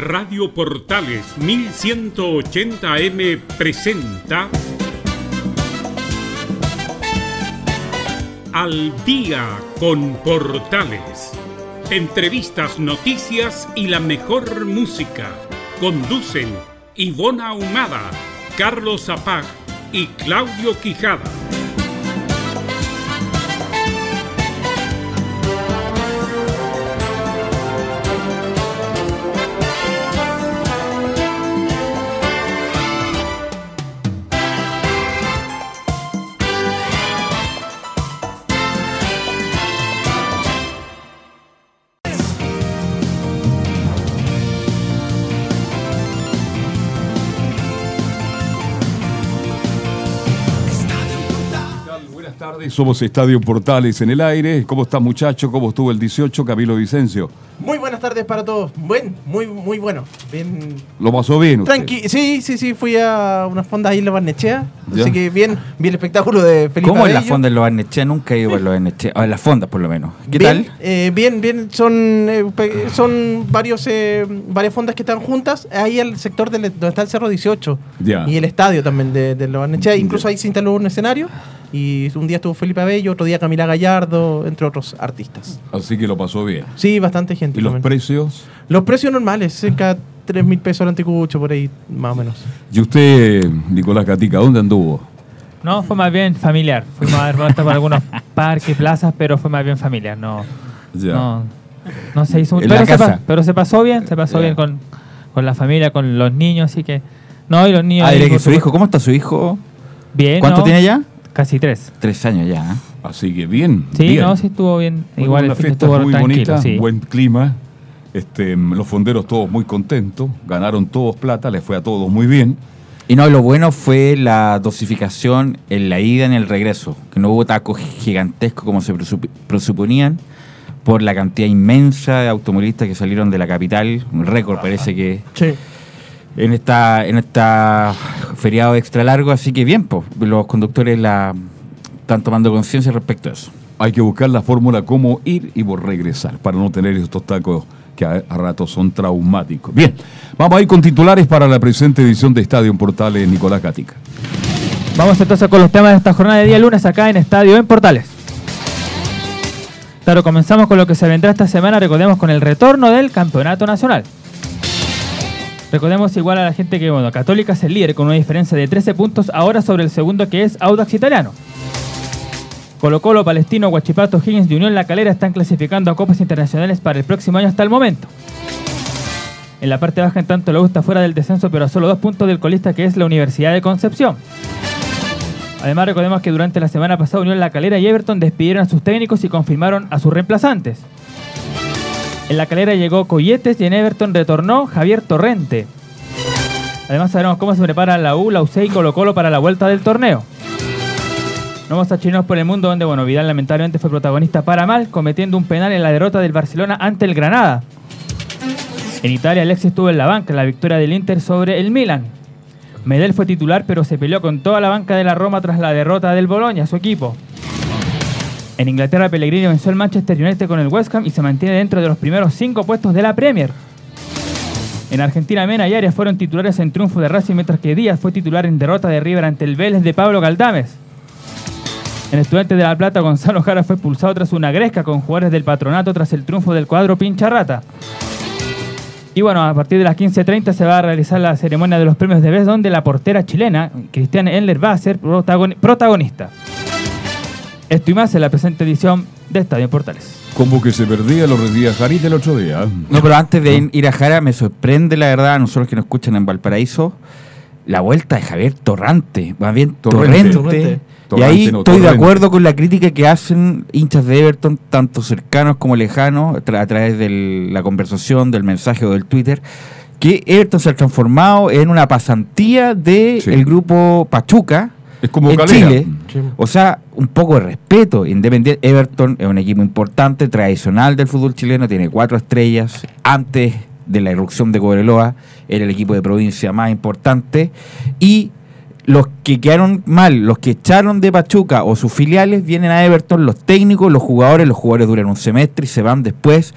Radio Portales 1180M presenta Al día con Portales. Entrevistas, noticias y la mejor música. Conducen Ivona Humada, Carlos Zapag y Claudio Quijada. Somos Estadio Portales en el aire. ¿Cómo está muchacho? ¿Cómo estuvo el 18, Camilo Vicencio? Muy buenas tardes para todos. Buen, muy, muy bueno. Bien. ¿Lo pasó bien usted? Tranqui sí, sí, sí, fui a unas fondas ahí en la Barnechea. Ya. Así que bien, vi el espectáculo de Felipe ¿Cómo las Abello. fondas en los Barnechea? Nunca he ido a los Barnechea. En las fondas, por lo menos. ¿Qué Bien, tal? eh, bien, bien. Son, eh, son varios, eh, varias fondas que están juntas. Ahí el sector del- donde está el Cerro 18. Ya. Y el estadio también de, de la Barnechea. Incluso ahí se instaló un escenario. Y un día estuvo Felipe Abello, otro día Camila Gallardo, entre otros artistas. Así que lo pasó bien. Sí, bastante gente. ¿Y los también. precios? Los precios normales, cerca de 3 mil pesos el anticucho, por ahí, más o menos. ¿Y usted, Nicolás Gatica, dónde anduvo? No, fue más bien familiar. Fuimos a dar vueltas por algunos parques, plazas, pero fue más bien familiar. No, Ya. no, no se hizo En pero se, pa- pero se pasó bien, se pasó Ya. bien con, con la familia, con los niños, así que. No, y los niños. Ah, ahí, que su hijo, ¿cómo está su hijo? Bien. ¿Cuánto ¿no? tiene ya? Casi tres. Tres años ya. ¿eh? Así que bien. Sí, bien. no, sí estuvo bien. Igual una el fiesta estuvo muy bonita, sí. buen clima. Este, los fonderos todos muy contentos, ganaron todos plata, les fue a todos muy bien. Y no, lo bueno fue la dosificación en la ida y en el regreso. Que no hubo tacos gigantescos como se presup- presuponían por la cantidad inmensa de automovilistas que salieron de la capital. Un récord parece que Sí. en esta en esta feriado extra largo, así que bien, pues los conductores la están tomando conciencia respecto a eso. Hay que buscar la fórmula cómo ir y por regresar para no tener estos tacos que a, a ratos son traumáticos. Bien, vamos a ir con titulares para la presente edición de Estadio en Portales Nicolás Gatica. Vamos entonces con los temas de esta jornada de día lunes acá en Estadio en Portales. Claro, comenzamos con lo que se vendrá esta semana, recordemos con el retorno del Campeonato Nacional. Recordemos igual a la gente que, bueno, Católica es el líder con una diferencia de 13 puntos ahora sobre el segundo que es Audax Italiano. Colo Colo, Palestino, Huachipato, Higgins y Unión La Calera están clasificando a copas internacionales para el próximo año hasta el momento. En la parte baja, en tanto, U está fuera del descenso, pero a solo dos puntos del colista que es la Universidad de Concepción. Además, recordemos que durante la semana pasada Unión La Calera y Everton despidieron a sus técnicos y confirmaron a sus reemplazantes. En La Calera llegó Coyetes y en Everton retornó Javier Torrente. Además, sabremos cómo se prepara la U, la UCE y Colo Colo para la vuelta del torneo. Vamos a chinos por el mundo, donde bueno, Vidal lamentablemente fue protagonista para mal, cometiendo un penal en la derrota del Barcelona ante el Granada. En Italia, Alexis estuvo en la banca en la victoria del Inter sobre el Milan. Medel fue titular, pero se peleó con toda la banca de la Roma tras la derrota del Boloña, su equipo. En Inglaterra, Pellegrini venció al Manchester United con el West Ham y se mantiene dentro de los primeros cinco puestos de la Premier. En Argentina, Mena y Arias fueron titulares en triunfo de Racing, mientras que Díaz fue titular en derrota de River ante el Vélez de Pablo Galdames. En Estudiantes de La Plata, Gonzalo Jara fue expulsado tras una gresca con jugadores del patronato tras el triunfo del cuadro Pincharrata. Y bueno, a partir de las 15.30 se va a realizar la ceremonia de los premios de BES, donde la portera chilena, Cristiane Endler, va a ser protagoni- protagonista. Esto y más en la presente edición de Estadio en Portales. Como que se perdía lo rendía Jarita el otro día. No, pero antes de ir a Jara, me sorprende la verdad, a nosotros que nos escuchan en Valparaíso, la vuelta de Javier Torrante, más bien Torrente. Torrente. Torrente. Y ahí no, estoy de acuerdo con la crítica que hacen hinchas de Everton, tanto cercanos como lejanos, a, tra- a través de la conversación, del mensaje o del Twitter, que Everton se ha transformado en una pasantía del Sí. grupo Pachuca Es como en Calera. Chile. Sí. O sea, un poco de respeto. Independiente Everton es un equipo importante, tradicional del fútbol chileno, tiene cuatro estrellas. Antes de la irrupción de Cobreloa, era el equipo de provincia más importante. Y los que quedaron mal, los que echaron de Pachuca o sus filiales, vienen a Everton, los técnicos, los jugadores, los jugadores duran un semestre y se van después.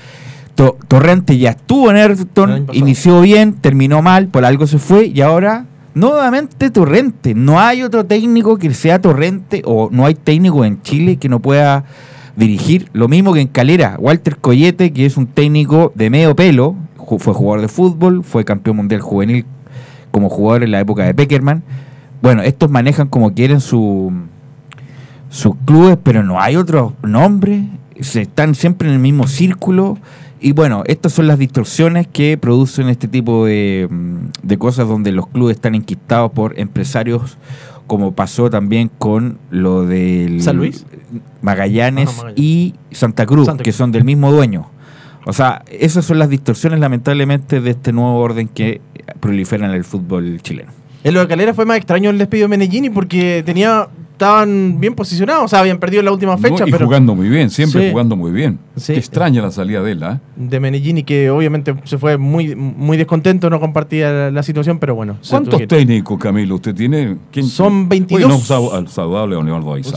To- Torrente ya estuvo en Everton, inició bien, terminó mal, por algo se fue y ahora nuevamente Torrente. No hay otro técnico que sea Torrente o no hay técnico en Chile que no pueda dirigir. Lo mismo que en Calera, Walter Coyete, que es un técnico de medio pelo, fue jugador de fútbol, fue campeón mundial juvenil como jugador en la época de Peckerman. Bueno, estos manejan como quieren su, sus clubes, pero no hay otros nombres, se están siempre en el mismo círculo. Y bueno, estas son las distorsiones que producen este tipo de, mm, de cosas donde los clubes están enquistados por empresarios, como pasó también con lo del ¿San Luis? Magallanes, Magallanes. y Santa Cruz, Santa que Cruz. son del mismo dueño. O sea, esas son las distorsiones lamentablemente de este nuevo orden que proliferan en el fútbol chileno. En lo de Calera fue más extraño el despido de Menellini porque tenía estaban bien posicionados, o sea, habían perdido en la última fecha, No, y pero jugando muy bien, siempre Sí. jugando muy bien. Sí. Qué extraña la salida de él, ¿ah? de Menellini que obviamente se fue muy muy descontento, no compartía la, la situación, pero bueno. ¿Cuántos técnicos, Camilo, usted tiene? ¿Quién- Son 22. Oye, no, sal- al saludable a Leonardo ahí. Sí.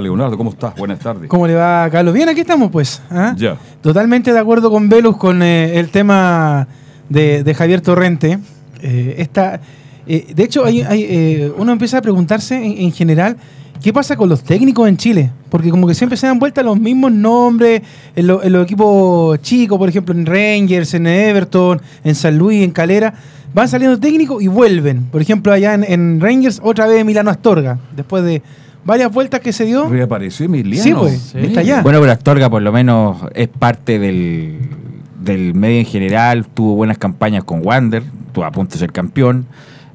Leonardo, ¿cómo estás? Buenas tardes. ¿Cómo le va, Carlos? Bien, aquí estamos, pues. ¿ah? Ya. Totalmente de acuerdo con Velus con eh, el tema de, de Javier Torrente. Eh, esta, eh, de hecho, hay, hay, eh, uno empieza a preguntarse en, en general qué pasa con los técnicos en Chile. Porque como que siempre se dan vuelta los mismos nombres en, lo- en los equipos chicos, por ejemplo, en Rangers, en Everton, en San Luis, en Calera. Van saliendo técnicos y vuelven. Por ejemplo, allá en, en Rangers, otra vez Milano Astorga. Después de varias vueltas que se dio. Reapareció Emiliano. Sí, pues, Sí. está allá. Bueno, pero Astorga por lo menos es parte del, del medio en general, tuvo buenas campañas con Wander, estuvo a punto de ser campeón.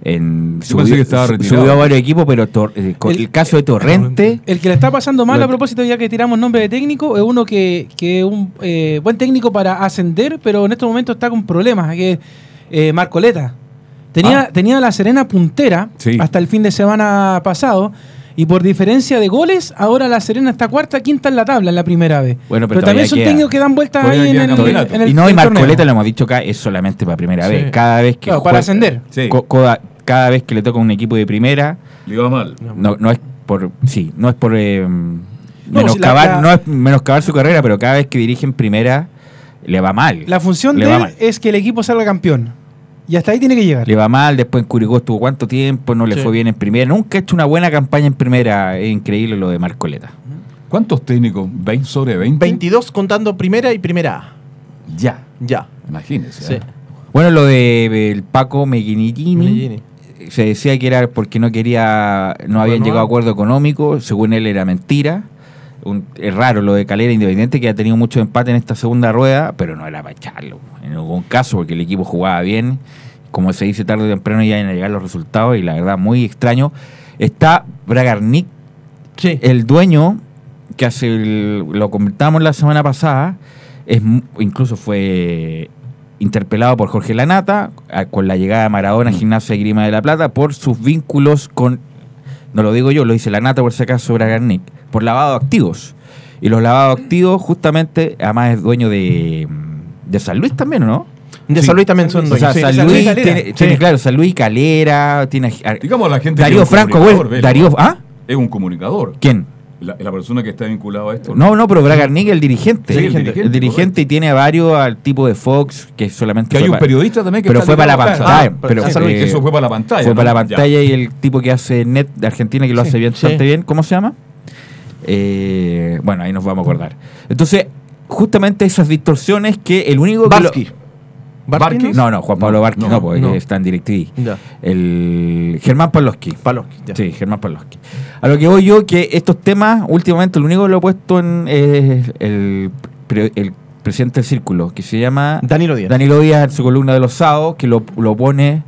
En, que estaba subió a varios equipos, pero Tor- eh, con el, El- caso de Torrente, El que le está pasando mal a propósito, ya que tiramos nombre de técnico, es uno que que es un eh, buen técnico para ascender, pero en estos momentos está con problemas, que es eh, Marcoleta. Tenía, Ah. tenía la Serena puntera Sí. hasta el fin de semana pasado, y por diferencia de goles, ahora la Serena está cuarta, quinta en la tabla, en la primera vez. Bueno, pero pero, también son queda. técnicos que dan vueltas ahí en el, en el- y no, y el torneo. Marcoleta lo hemos dicho acá, es solamente para primera Sí. vez. Cada vez que Claro, juega- para ascender. Sí, co- coda- cada vez que le toca un equipo de primera, le iba mal. no, no es por sí, no es por eh, si menoscabar, la- la- no es menoscabar su carrera, pero cada vez que dirige en primera le va mal. La función Le de va él mal. es que el equipo salga campeón. Y hasta ahí tiene que llegar. Le va mal, después en Curicó estuvo cuánto tiempo, no le Sí. fue bien en primera. Nunca ha hecho una buena campaña en primera. Es increíble lo de Marcoleta. ¿Cuántos técnicos? ¿20 sobre 20? 22 contando primera y primera A. Ya. Ya. Imagínese. Sí. ¿eh? Bueno, lo de el Paco Meguinitini. Se decía que era porque no quería, no habían Bueno, llegado a acuerdo económico, según él era mentira. Un- es raro lo de Calera Independiente, que ha tenido mucho empate en esta segunda rueda, pero no era para echarlo en ningún caso, porque el equipo jugaba bien. Como se dice tarde o temprano, ya iban a llegar los resultados, y la verdad, muy extraño. Está Bragarnik, Sí. el dueño, que hace el- lo comentamos la semana pasada, es incluso fue interpelado por Jorge Lanata a- con la llegada de Maradona a Gimnasia de Grima de la Plata por sus vínculos con, no lo digo yo, lo dice Lanata por si acaso Bragarnik, por lavado de activos. Y los lavados activos, justamente, además es dueño de, de San Luis también, ¿o ¿no? De Sí. San Luis también son O dueños. sea, sí. San San Luis Luis Calera. tiene, tiene, claro, San Luis Calera, tiene Digamos la gente. Darío Franco. Darío, ¿ah? Es un comunicador. ¿Quién? La, la persona que está vinculada a esto. No, no, pero Bragarnik es el dirigente. Sí, el el dirigente, dirigente, y tiene a varios al tipo de Fox, que solamente Que hay un periodista también que Pero fue para la pantalla. Ah, pero, eh, que eso fue para la pantalla. Fue ¿no? para la Ya. pantalla y el tipo que hace Net de Argentina, que lo hace bien, Sí. bastante bien. ¿Cómo se llama? Eh, bueno, ahí nos vamos a acordar. Entonces, justamente esas distorsiones que el único que... lo- No, no, Juan Pablo Barqui no, no, porque no. está en DirecTV. Ya. El Germán. Paloski. ya. Sí, Germán Pavlovsky. A lo que voy yo, que estos temas, últimamente, lo único que lo he puesto en es el, pre- el presidente del círculo, que se llama Danilo Díaz. Danilo Díaz, en su columna de los sábados, que lo, lo pone,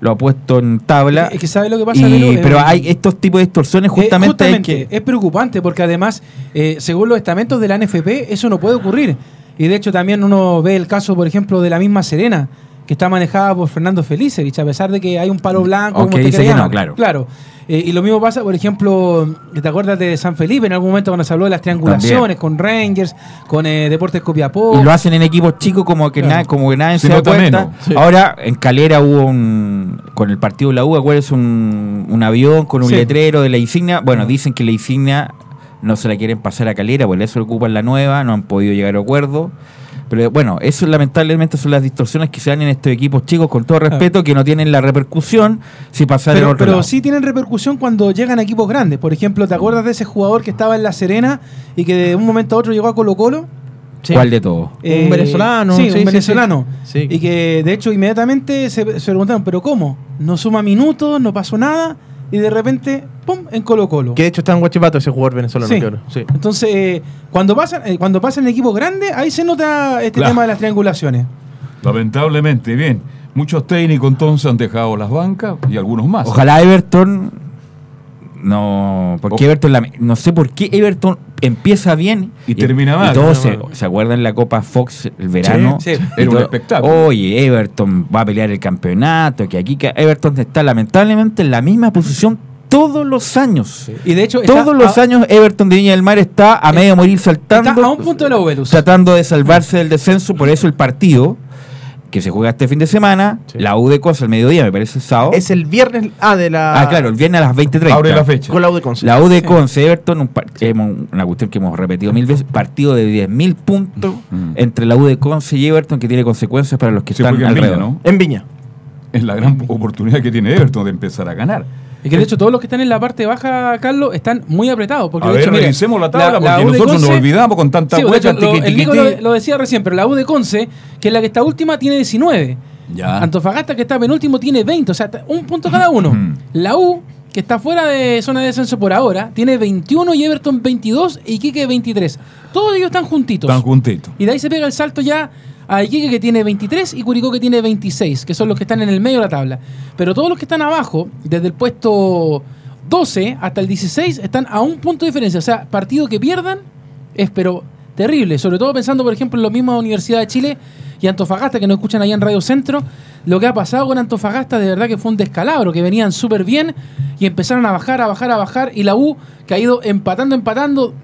lo ha puesto en tabla. Es que sabe lo que pasa, Y- Velo? Eh, pero hay estos tipos de distorsiones Eh, justamente, justamente, que... es preocupante porque además, eh, según los estamentos de la NFP, eso no puede ocurrir. Y de hecho también uno ve el caso, por ejemplo, de la misma Serena, que está manejada por Fernando Felicevich, a pesar de que hay un palo blanco. Aunque como usted dice que no, claro. Claro. Eh, y lo mismo pasa, por ejemplo, ¿te acuerdas de San Felipe en algún momento cuando se habló de las triangulaciones con Rangers, con eh, Deportes Copiapó? Y lo hacen en equipos chicos como que Claro. nada, como que nadie Se da cuenta. Sí. Ahora en Calera hubo un con el partido de la U, acuérdense un, un avión con un Sí. letrero de la insignia. Bueno, dicen que la insignia no se la quieren pasar a Calera, por eso ocupan la nueva, no han podido llegar a acuerdo. Pero bueno, eso lamentablemente son las distorsiones que se dan en estos equipos chicos, con todo respeto, que no tienen la repercusión si pasar en Pero, otro pero lado. sí tienen repercusión cuando llegan a equipos grandes. Por ejemplo, ¿te acuerdas de ese jugador que estaba en La Serena y que de un momento a otro llegó a Colo Colo? Sí. ¿Cuál de todos? Un venezolano, Sí, sí, sí, un venezolano. sí. Y que de hecho inmediatamente se, se preguntaron, ¿pero cómo? No suma minutos, no pasó nada y de repente, ¡pum!, en Colo Colo. Que de hecho está en Guachipato ese jugador venezolano, Sí. claro. Sí. Entonces, eh, cuando pasan eh, cuando pasan en equipos grandes, ahí se nota este Claro. tema de las triangulaciones. Lamentablemente, bien. Muchos técnicos entonces han dejado las bancas y algunos más. Ojalá Everton no, porque Ojo. Everton la- no sé por qué Everton empieza bien Y termina mal. todos se, acuerdan la Copa Fox el verano. Sí, sí. Y Era un espectáculo. Oye, Everton va a pelear el campeonato, que aquí que Everton está lamentablemente en la misma posición todos los años. Y de hecho, Todos los a- años Everton de Viña del Mar está a Eh, medio morir saltando, está a un punto de la tratando de salvarse del descenso, por eso el partido que se juega este fin de semana, Sí. la U de Cosa al mediodía, me parece el sábado. Es el viernes. Ah, de la. Ah, claro, el viernes a las 20.30. Abre la fecha. Con la U de Conce. La U de Conce, Everton, un par- hemos- una cuestión que hemos repetido mil veces, partido de 10.000 puntos Mm. entre la U de Conce y Everton que tiene consecuencias para los que están en Viña, alrededor. ¿no? En Viña. Es la gran oportunidad que tiene Everton de empezar a ganar. Y que de hecho todos los que están en la parte baja, Carlos, están muy apretados. Porque A de ver, hecho, mira, revisemos la tabla, porque U de nosotros nos Conce- olvidamos con tanta Sí, vuelta, hecho, lo- el Nico lo, lo decía recién, pero la U de Conce, que es la que está última, tiene 19. Ya. Antofagasta, que está penúltimo, tiene 20. O sea, un punto cada uno. Mm. La U, que está fuera de zona de descenso por ahora, tiene 21 y Everton 22 y Iquique 23. Todos ellos están juntitos. Están juntitos. Y de ahí se pega el salto ya a Iquique que tiene 23 y Curicó que tiene 26, que son los que están en el medio de la tabla. Pero todos los que están abajo, desde el puesto 12 hasta el 16, están a un punto de diferencia. O sea, partido que pierdan es pero terrible. Sobre todo pensando, por ejemplo, en la misma Universidad de Chile y Antofagasta, que nos escuchan allá en Radio Centro. Lo que ha pasado con Antofagasta de verdad que fue un descalabro, que venían súper bien y empezaron a bajar, a bajar, a bajar. Y la U, que ha ido empatando, empatando.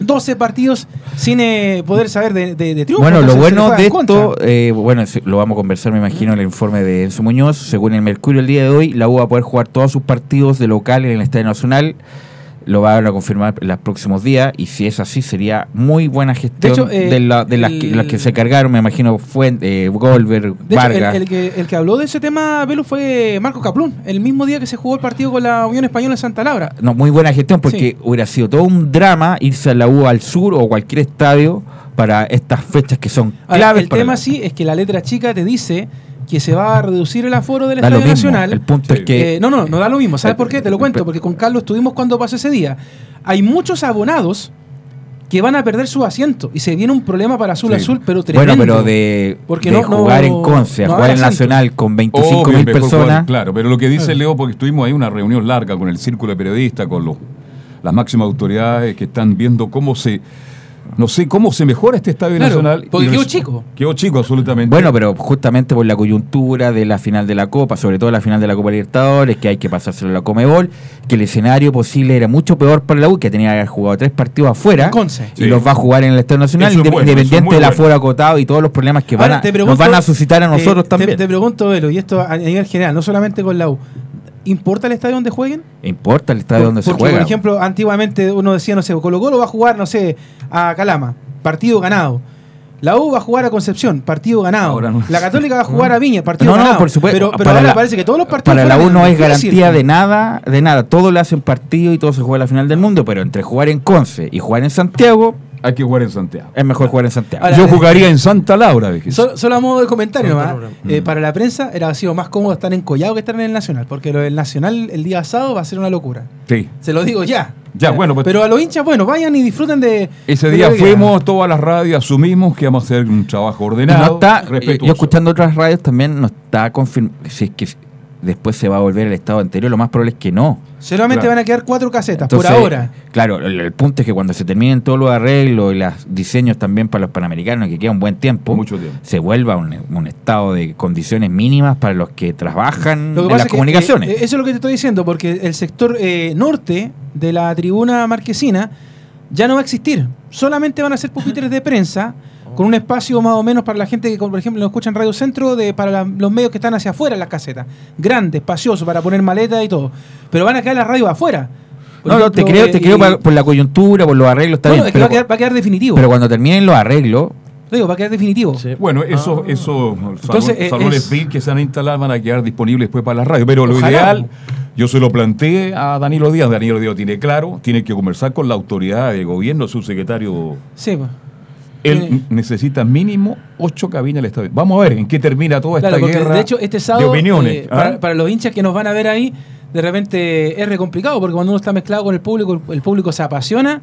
12 partidos sin eh, poder saber de, de, de triunfo. Bueno, lo bueno de esto, eh, bueno, lo vamos a conversar, me imagino, en el informe de Enzo Muñoz. Según el Mercurio el día de hoy, la U va a poder jugar todos sus partidos de local en el Estadio Nacional. Lo van a confirmar en los próximos días. Y si es así, sería muy buena gestión de, hecho, eh, la- de las, que, el- las que se cargaron, me imagino, Fuente, eh, Goldberg, De hecho, el, Vargas. el que, el que habló de ese tema, Velo, fue Marco Caplún, el mismo día que se jugó el partido con la Unión Española en Santa Laura. No, muy buena gestión porque Sí. hubiera sido todo un drama irse a la U al sur o cualquier estadio para estas fechas que son Ahora, claves. el para tema la- sí es que la letra chica te dice que se va a reducir el aforo del Da lo Estadio mismo. Nacional. El punto Sí. es que Eh, no, no, no da lo mismo. ¿Sabes Eh, por qué? Te lo cuento. Porque con Carlos estuvimos cuando pasó ese día. Hay muchos abonados que van a perder su asiento y se viene un problema para Azul Sí. Azul, pero tremendo. Bueno, pero de, Porque de no- no- jugar en Conce, no jugar en. Nacional con 25 Obvio, mil personas. jugar, claro, pero lo que dice Leo, porque estuvimos ahí una reunión larga con el círculo de periodistas, con los, las máximas autoridades que están viendo cómo se, no sé, cómo se mejora este estadio Claro, nacional. porque quedó chico. Quedó chico, absolutamente. Bueno, pero justamente por la coyuntura de la final de la Copa, sobre todo la final de la Copa Libertadores, que hay que pasárselo a la Comebol, que el escenario posible era mucho peor para la U, que tenía que haber jugado tres partidos afuera y Sí. los va a jugar en el Estadio Nacional, es bueno, independiente del bueno. aforo acotado y todos los problemas que van, a, nos van a suscitar a nosotros también. Te, pregunto, Velo, y esto a nivel general, no solamente con la U. ¿Importa el estadio donde jueguen? Importa el estadio Por- donde se juega. por ejemplo, antiguamente uno decía, no sé, Colo Colo va a jugar, no sé, a Calama, partido ganado. La U va a jugar a Concepción, partido ganado. No. La Católica va a jugar a Viña, partido No, no, ganado. por supuesto. Pero, ahora la- parece que todos los partidos Para la U no es ¿qué garantía de nada, de nada. Todo le hacen partido y todo se juega a la final del mundo, pero entre jugar en Conce y jugar en Santiago, Hay que jugar en Santiago. es mejor jugar en Santiago. Ahora, Yo eh, jugaría en Santa Laura, dije. Solo, solo a modo de comentario nomás, Laura. eh, para la prensa era sido más cómodo estar en Collado que estar en el Nacional, porque lo del Nacional el día sábado va a ser una locura. Sí. Se lo digo ya. Ya, bueno, pues- Pero a los hinchas, bueno, vayan y disfruten de. Ese de día que fuimos todas las radios, asumimos que íbamos a hacer un trabajo ordenado, no está, respetuoso. yo escuchando otras radios también no está confirmado si es que después se va a volver el estado anterior, lo más probable es que no. Solamente Claro. van a quedar cuatro casetas Entonces, por ahora. Claro, el, el punto es que cuando se terminen todos los arreglos y los diseños también para los panamericanos, que queda un buen tiempo, Mucho tiempo. se vuelva un, un estado de condiciones mínimas para los que trabajan Lo que en las que, comunicaciones. eh, eso es lo que te estoy diciendo, porque el sector eh, norte de la tribuna marquesina ya no va a existir. Solamente van a ser pupitres de prensa con un espacio más o menos para la gente que, por ejemplo, nos escucha en Radio Centro, de, para la- los medios que están hacia afuera en las casetas. Grande, espacioso, para poner maleta y todo. Pero van a quedar las radios afuera. Por no, no, te creo, eh, te creo y- por, por la coyuntura, por los arreglos, está No, bien, no, es que pero, va, a quedar, va a quedar definitivo. pero cuando terminen los arreglos, Digo, va a quedar definitivo. Sí. Bueno, eso, eso Entonces, salón- eh, salones es- VIP que se van a instalar van a quedar disponibles después para la radio. Pero lo ideal, yo se lo planteé a Danilo Díaz. Danilo Díaz tiene claro, tiene que conversar con la autoridad de gobierno, su secretario. Sí, pues. Él necesita mínimo ocho cabinas del estadio. Vamos a ver en qué termina toda esta Claro, guerra de hecho este de sábado, opiniones. eh, ¿ah? para, para los hinchas que nos van a ver ahí, de repente es re complicado, porque cuando uno está mezclado con el público, el público se apasiona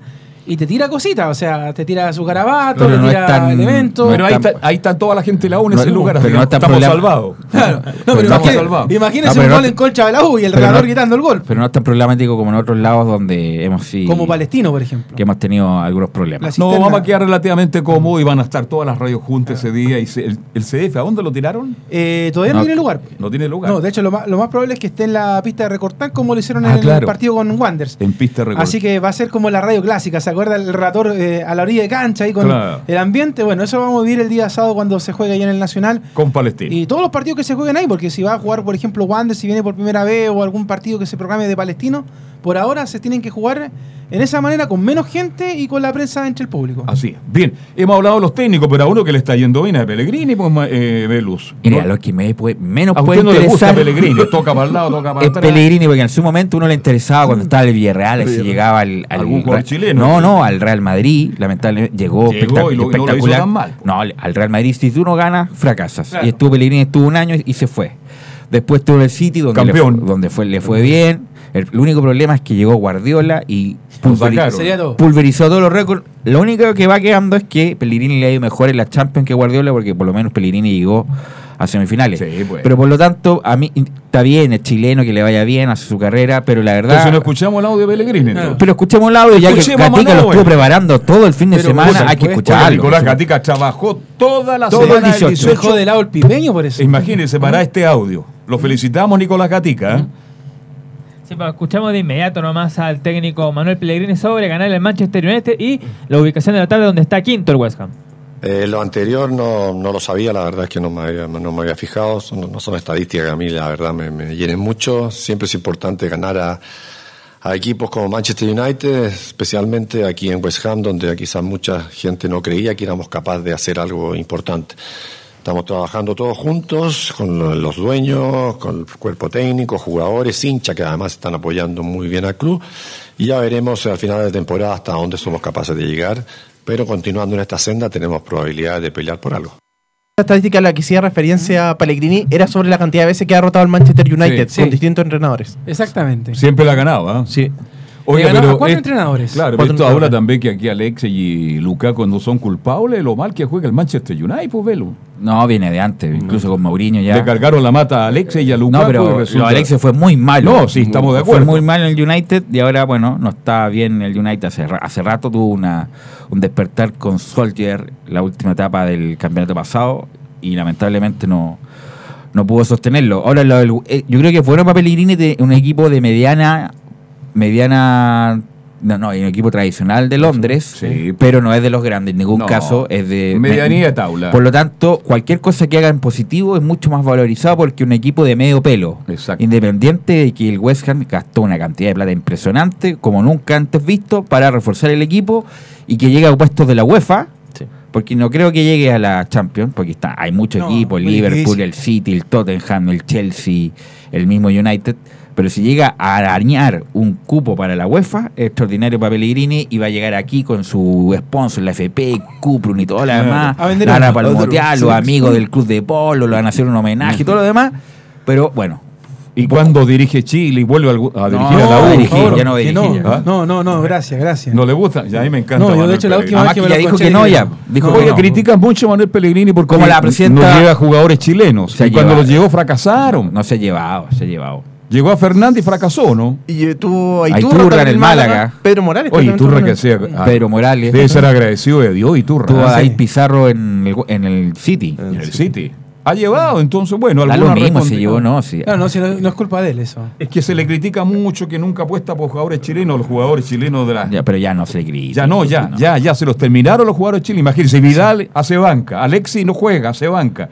y te tira cositas, o sea, te tira su garabato, Pero te no es tira tan- elementos. Pero ahí está, ahí está toda la gente de la U en No, ese lugar. pero no está estamos problema- salvados. Claro. No, pero Estamos imagínese, salvados. un gol en concha de la U y el no- gritando el gol. Pero no es tan problemático como en otros lados donde hemos sí, como Palestino, por ejemplo. que hemos tenido algunos problemas. No, vamos a quedar relativamente cómodos y van a estar todas las radios juntas ese día. Y se- el, el CDF, ¿a dónde lo tiraron? Eh, todavía no, No, tiene lugar. No tiene lugar. No, de hecho, lo más, lo más probable es que esté en la pista de recortar como lo hicieron Ah, en el partido con Wanders. en pista de récord. Así que va a ser como la radio clásica, ¿se acuerda el relator eh, a la orilla de cancha ahí con Claro. el ambiente? Bueno, eso vamos a vivir el día sábado cuando se juegue allá en el Nacional. Con Palestina. Y todos los partidos que se jueguen ahí, porque si va a jugar, por ejemplo, Wander, si viene por primera vez, o algún partido que se programe de Palestino, por ahora se tienen que jugar en esa manera, con menos gente y con la prensa entre el público. Así es. Bien, hemos hablado de los técnicos, pero a uno que le está yendo bien a Pellegrini, pues ma- eh, Velus. Mira, No- lo que me puede- menos a puede usted no le gusta interesar Pellegrini, toca para el lado, toca para es atrás. Pellegrini, porque en su momento uno le interesaba cuando estaba en el Villarreal, si Villarreal. llegaba al, al Algún jugador Re- chileno. No, no, al Real Madrid, lamentablemente llegó, Llegó espectac- y lo- y no lo hizo espectacular. tan mal. No, al al Real Madrid, si tú no ganas, fracasas. Claro. Y estuvo Pellegrini, estuvo un año y se fue. Después estuvo en el City, donde, le fue, donde fue, le fue bien. El, el único problema es que llegó Guardiola y Lo pulveri- sacaron. Sería todo. pulverizó todos los récords. Lo único que va quedando es que Pellegrini le ha ido mejor en la Champions que Guardiola, porque por lo menos Pellegrini llegó a semifinales. Sí, pues. Pero por lo tanto, a mí está bien, es chileno, que le vaya bien a su carrera, pero la verdad. Entonces no escuchamos el audio de Pellegrini. entonces. pero escuchemos el audio, ya que Escuchemos a Gatica lo estuvo preparando todo el fin de Pero, semana, hay que Oye, escucharlo. Nicolás Gatica trabajó toda la Todo el semana 18. 18. Dejó de lado el pipeño por eso. Imagínense para este audio. Lo felicitamos, Nicolás Gatica. ¿eh? Sí, pues, escuchamos de inmediato nomás al técnico Manuel Pellegrini sobre ganar el Manchester United y la ubicación de la tabla donde está quinto el West Ham. Eh, lo anterior no, no lo sabía, la verdad es que no me había, no me había fijado, son- no son estadísticas que a mí la verdad me, me llenen mucho, siempre es importante ganar a, a equipos como Manchester United, especialmente aquí en West Ham, donde quizás mucha gente no creía que éramos capaces de hacer algo importante. Estamos trabajando todos juntos, con lo- los dueños, con el cuerpo técnico, jugadores, hinchas que además están apoyando muy bien al club. Y ya veremos al final de temporada hasta dónde somos capaces de llegar. Pero continuando en esta senda tenemos probabilidades de pelear por algo. La estadística a la que hacía referencia a Pellegrini era sobre la cantidad de veces que ha rotado el Manchester United Sí. con distintos entrenadores. Exactamente. Siempre la ha ganado. ¿ah? Sí. Le ganó a cuatro es- entrenadores. Claro, Cuatro pero esto habla también que aquí Alex y Lukaku no son culpables de lo mal que juega el Manchester United, pues velo. No, viene de antes, incluso con Mourinho ya. Le cargaron la mata a Alex y a Lukaku. No, pero resulta- fue muy malo. No, sí, estamos de Fue acuerdo. muy mal en el United y ahora, bueno, no está bien el United. Hace, hace rato tuvo una, un despertar con Soldier la última etapa del campeonato pasado y lamentablemente no, no pudo sostenerlo. Ahora, lo del- eh, yo creo que fue bueno para Pellegrini de un equipo de mediana, mediana, no, no, un equipo tradicional de Londres, Sí. pero no es de los grandes en ningún No, caso, es de medianía de tabla. Por lo tanto, cualquier cosa que haga en positivo es mucho más valorizado porque un equipo de medio pelo, Exacto. independiente de que el West Ham gastó una cantidad de plata impresionante, como nunca antes visto, para reforzar el equipo y que llegue a puestos de la UEFA. Sí. Porque no creo que llegue a la Champions, porque está, hay muchos No, equipos, el Liverpool, difícil. el City, el Tottenham, el Chelsea, el mismo United. Pero si llega a arañar un cupo para la UEFA, extraordinario para Pellegrini y va a llegar aquí con su sponsor, la FP, Cuprum y todo lo demás. A vender Van a humo. palmotear, los amigos del club de polo, le van a hacer un homenaje y todo lo demás. Pero bueno, Y cuando dirige Chile y vuelve a, dirigir No, a la no, U. dirigir, por favor, ya no que dirigir. no, no, no, no, gracias, gracias. ¿No le gusta? Ya a mí me encanta. No, yo de hecho la última vez Además que que me ya lo dijo que no, ya. Dijo que Oye, no. critican mucho a Manuel Pellegrini porque Como la presidenta- no llega jugadores chilenos. Se y cuando los llegó fracasaron. No se ha llevado, se ha llevado. Llegó a Fernández y fracasó, ¿no? Y eh, tuvo Hay Iturra Turra también en el Málaga. Pedro Morales. Oye, Iturra que sea. ah, Pedro Morales. Debe ser agradecido de Dios, Iturra. Tuvo ¿ah? ahí sí. Pizarro en el, en el City. En el City. Ha llevado, entonces, bueno, Da lo alguna mismo, se llevó, no. Sí. No, si no, no es culpa de él eso. Es que se le critica mucho que nunca apuesta por jugadores chilenos, los jugadores chilenos de la. Ya, pero ya no se le grita. Ya no, ya, ya, ya se los terminaron los jugadores chilenos. Imagínense, Vidal hace banca, Alexis no juega, hace banca.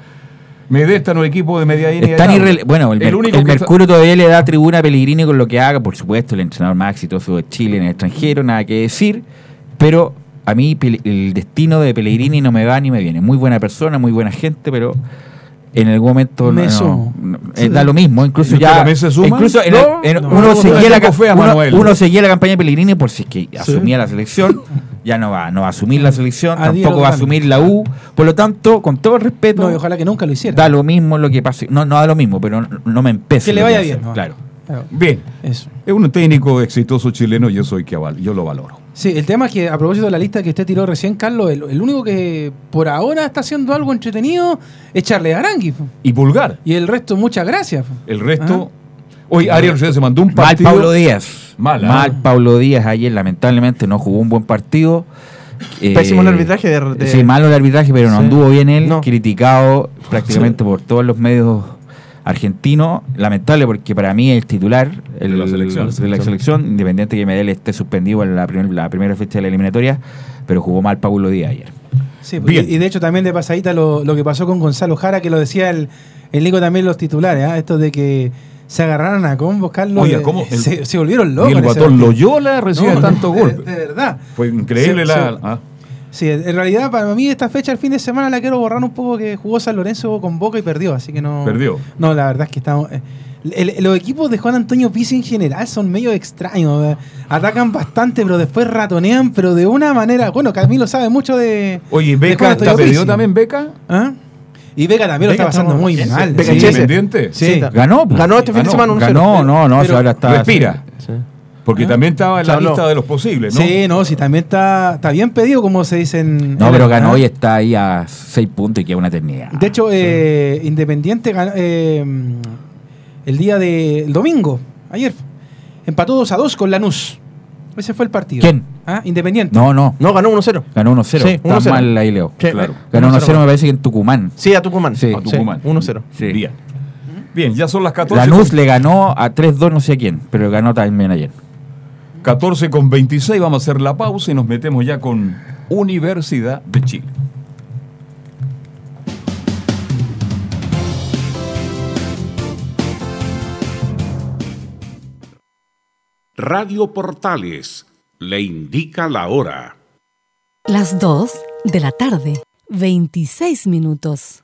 Medesta en un equipo de media línea. Es tan de irrele- tabla. bueno, el, Mer- único el está- Mercurio todavía le da tribuna a Pellegrini con lo que haga, por supuesto, el entrenador más exitoso de Chile en el extranjero, nada que decir, pero a mí el destino de Pellegrini no me va ni me viene. Muy buena persona, muy buena gente, pero en algún momento Me no- eh, da lo mismo. Incluso ¿Y usted ya. Incluso en- no, uno, no, seguía la, uno seguía la campaña de Pellegrini por si es que asumía la selección. Ya no va, no va a asumir la selección, Adiós, tampoco va a asumir la U. Por lo tanto, con todo el respeto, No, y ojalá que nunca lo hiciera. da lo mismo lo que pase. No, no da lo mismo, pero no, no me empece. Que le vaya bien, ¿no? Claro. Claro, Bien, Eso. es un técnico exitoso chileno y eso hay que aval- yo lo valoro. Sí, el tema es que a propósito de la lista que usted tiró recién, Carlos, el, el único que por ahora está haciendo algo entretenido es Charles Arangui. Y Pulgar, Y el resto, muchas gracias. el resto... Hoy Ariel se mandó un Mal partido... Pablo Díaz. Mal, ¿ah? Mal Pablo Díaz ayer, lamentablemente, no jugó un buen partido. Eh, Pésimo el arbitraje de- de- Sí, malo el arbitraje, pero no Sí. anduvo bien él. No. Criticado prácticamente por todos los medios argentinos. Lamentable porque para mí el titular el, De la selección. de la selección, independiente que Medel esté suspendido en la, primer- la primera fecha de la eliminatoria, pero jugó mal Pablo Díaz ayer. Sí, Bien. Y, y de hecho también de pasadita lo, lo que pasó con Gonzalo Jara, que lo decía el, el Nico también los titulares, ¿ah? esto de que se agarraron a combos, Carlos. Oye, eh, ¿cómo? El- se, se volvieron locos. y el guatón. Loyola recibe No, tanto de- golpe. De, verdad. Fue increíble Sí, la... sí. ah. Sí, en realidad para mí esta fecha, el fin de semana, la quiero borrar un poco que jugó San Lorenzo con Boca y perdió, así que no... Perdió. No, la verdad es que estamos... eh, el- los equipos de Juan Antonio Pizzi en general son medio extraños. eh. Atacan bastante, pero después ratonean, pero de una manera... Bueno, Camilo sabe mucho de... Oye, ¿Beca pedido Pizzi. también Beca? ¿Ah? Y Vega también Vega lo está pasando muy mal. Vega sí. Independiente. Sí, Ganó. pues. Ganó este fin de semana 1-0. Ganó, no, no, ahora está. Respira. Sí. Porque ¿Ah? también estaba en la habló. lista de los posibles, ¿no? Sí, no, sí, también está, está bien pedido, como se dice en... No, pero ganó y está ahí a 6 puntos y queda una eternidad. De hecho, eh, Independiente ganó, eh, el día del domingo, ayer, empató 2 a 2 con Lanús. Ese fue el partido. ¿Quién? ¿Ah? Independiente. No, no. No, ganó 1-0. Ganó 1-0. Sí, Está 1-0. mal ahí, Leo. Sí, Claro. Ganó 1-0. 1-0, me parece que en Tucumán. Sí, a Tucumán. Sí. A Tucumán. 1-0. Sí. Bien. Bien, ya son las 14. Lanús con- le ganó a 3-2 no sé a quién, pero ganó también ayer. 14 con 26, vamos a hacer la pausa y nos metemos ya con Universidad de Chile. Radio Portales le indica la hora. Las 2 de la tarde, 26 minutos.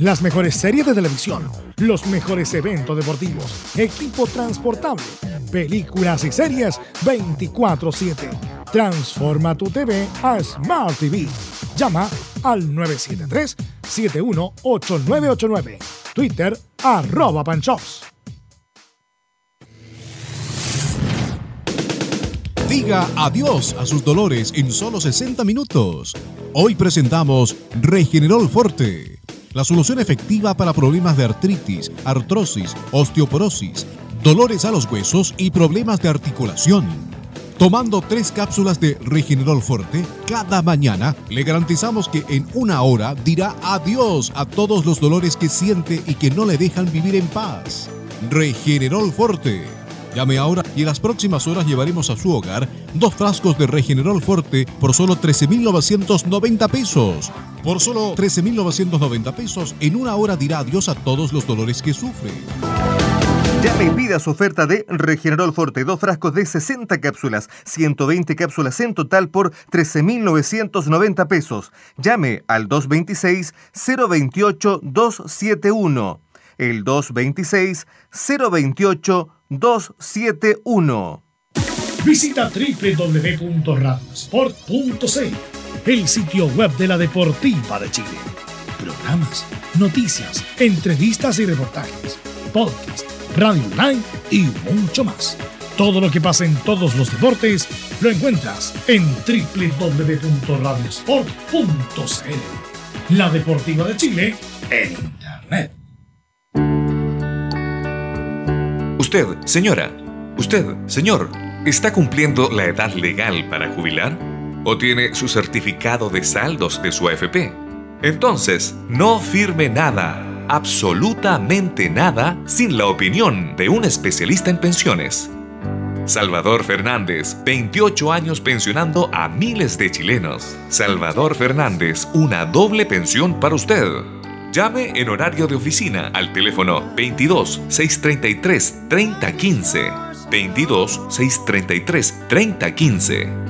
Las mejores series de televisión, los mejores eventos deportivos, equipo transportable, películas y series 24/7. Transforma tu TV a Smart TV. Llama al 973-718989. Twitter arroba panchops. Diga adiós a sus dolores en solo 60 minutos. Hoy presentamos Regenerol Forte, la solución efectiva para problemas de artritis, artrosis, osteoporosis, dolores a los huesos y problemas de articulación. Tomando tres cápsulas de Regenerol Forte cada mañana, le garantizamos que en una hora dirá adiós a todos los dolores que siente y que no le dejan vivir en paz. Regenerol Forte. Llame ahora y en las próximas horas llevaremos a su hogar dos frascos de Regenerol Forte por solo 13.990 pesos. Por solo 13.990 pesos, en una hora dirá adiós a todos los dolores que sufre. Llame y pida su oferta de Regenerol Forte, dos frascos de 60 cápsulas, 120 cápsulas en total por 13.990 pesos. Llame al 226-028-271. El 226-028-271. Visita www.radiosport.cl, el sitio web de la Deportiva de Chile. Programas, noticias, entrevistas y reportajes, podcast, radio online y mucho más. Todo lo que pasa en todos los deportes lo encuentras en www.radiosport.cl. La Deportiva de Chile en Internet. Usted, señora. Usted, señor. ¿Está cumpliendo la edad legal para jubilar? ¿O tiene su certificado de saldos de su AFP? Entonces, no firme nada, absolutamente nada, sin la opinión de un especialista en pensiones. Salvador Fernández, 28 años pensionando a miles de chilenos. Salvador Fernández, una doble pensión para usted. Llame en horario de oficina al teléfono 22 633 3015. 22 633 3015.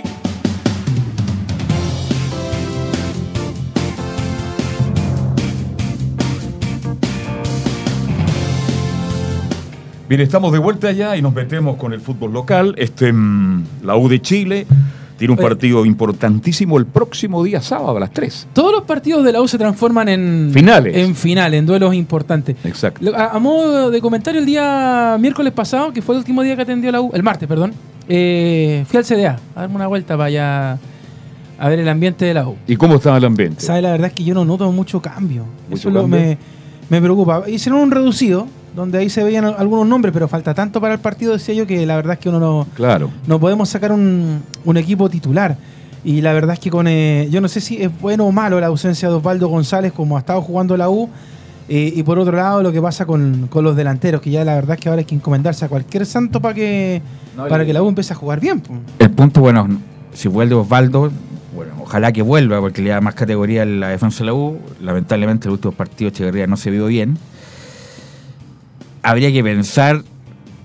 Bien, estamos de vuelta ya y nos metemos con el fútbol local. Este, mm, la U de Chile tiene un Oye. partido importantísimo el próximo día sábado a las 3. Todos los partidos de la U se transforman en Finales. En finales, en duelos importantes. Exacto. A, a modo de comentario, el día miércoles pasado, que fue el último día que atendió la U, el martes, perdón, eh, fui al CDA a darme una vuelta para allá a ver el ambiente de la U. ¿Y cómo estaba el ambiente? ¿Sabe? La verdad es que yo no noto mucho cambio. ¿Mucho Eso lo- me, me preocupa. Hicieron un reducido, donde ahí se veían al- algunos nombres, pero falta tanto para el partido, decía yo, que la verdad es que uno no, Claro. no podemos sacar un, un equipo titular. Y la verdad es que con eh, yo no sé si es bueno o malo la ausencia de Osvaldo González como ha estado jugando la U. eh, y por otro lado lo que pasa con, con los delanteros, que ya la verdad es que ahora hay que encomendarse a cualquier santo para que, No, para el- que la U empiece a jugar bien. El punto, bueno, si vuelve Osvaldo, bueno, ojalá que vuelva porque le da más categoría a la defensa de la U. Lamentablemente el último partido Echeverría no se vio bien. Habría que pensar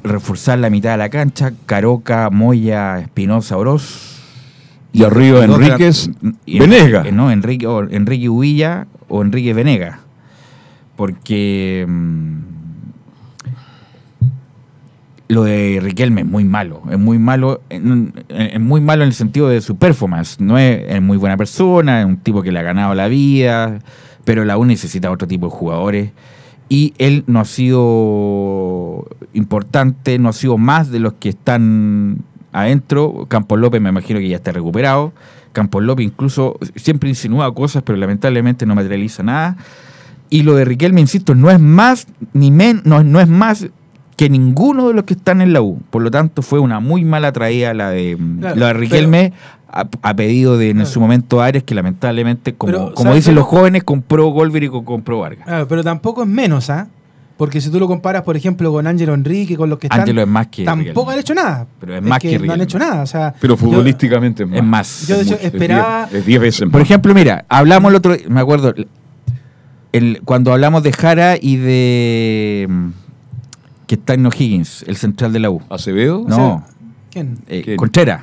reforzar la mitad de la cancha, Caroca, Moya, Espinosa, Oroz. Y arriba de la- Enríquez, y- Venega. eh, no, Enrique, o Enrique Uvilla o Enrique Venega. Porque mm, lo de Riquelme es muy malo. Es muy malo, es muy malo en el sentido de su performance. No es, es muy buena persona, es un tipo que le ha ganado la vida, pero la U necesita otro tipo de jugadores. Y él no ha sido importante, no ha sido más de los que están adentro. Campos López me imagino que ya está recuperado. Campos López incluso siempre insinúa cosas, pero lamentablemente no materializa nada. Y lo de Riquelme, insisto, no es más ni men, no, no es más que ninguno de los que están en la U. Por lo tanto, fue una muy mala traída la de, Claro, la de Riquelme a, a pedido de en su momento Ares, que lamentablemente, como, Pero, como ¿sabes dicen los jóvenes, compró Golver y co- compró Vargas. Claro, pero tampoco es menos, ¿ah? Porque si tú lo comparas, por ejemplo, con Ángelo Enrique, con los que están. Ángelo es más que Tampoco Riquelme. han hecho nada. Pero es más que No han hecho nada. O sea, Pero futbolísticamente es más. Es más. Yo, de hecho, mucho, es esperaba- diez- Es 10 veces más. Por ejemplo, mira, hablamos el otro, me acuerdo, el, cuando hablamos de Jara y de mm, que está en O'Higgins, el central de la U. ¿Acevedo? No, ¿Quién? eh, ¿Quién? Contreras.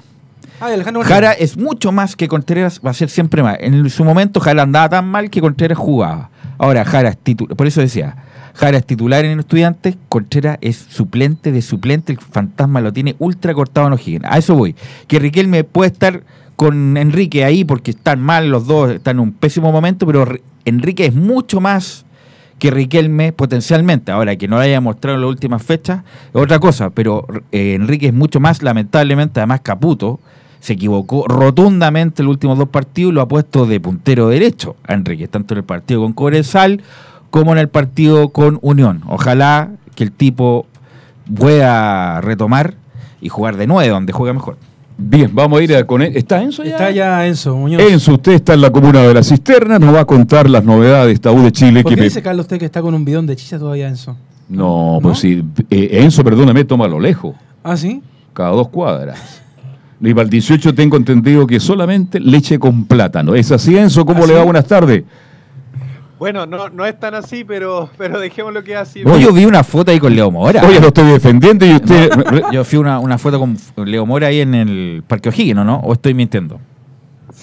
Ah, Alejandro Jara es mucho más que Contreras, va a ser siempre más. En su momento Jara andaba tan mal que Contreras jugaba. Ahora Jara es titular, por eso decía, Jara es titular en Estudiantes, Contreras es suplente de suplente, el fantasma lo tiene ultra cortado en O'Higgins. A eso voy. Que Riquelme puede estar con Enrique ahí porque están mal los dos, están en un pésimo momento, pero Ri- Enrique es mucho más que Riquelme potencialmente. Ahora, que no lo haya mostrado en las últimas fechas es otra cosa, pero eh, Enrique es mucho más, lamentablemente, además Caputo se equivocó rotundamente en los últimos dos partidos y lo ha puesto de puntero derecho a Enrique, tanto en el partido con Cobresal como en el partido con Unión. Ojalá que el tipo pueda retomar y jugar de nueve, donde juega mejor. Bien, vamos a ir a con él. ¿Está Enzo ya? Está ya Enzo Muñoz. Enzo, usted está en la comuna de la Cisterna, nos va a contar las novedades de esta U de Chile. ¿Por que qué me- dice Carlos usted que está con un bidón de chicha todavía, Enzo? No, pues sí. eh, Enzo, perdóname, toma lo lejos. Ah, sí. Cada dos cuadras. Y para el 18 tengo entendido que solamente leche con plátano. ¿Es así, Enzo? ¿Cómo ¿Ah, le va? Buenas tardes. Bueno, no, no es tan así, pero, pero dejémoslo que así. No, yo vi una foto ahí con Leo Mora. Oye, lo estoy defendiendo y usted... Yo fui una, una foto con Leo Mora ahí en el Parque O'Higgins, ¿no? ¿O estoy mintiendo?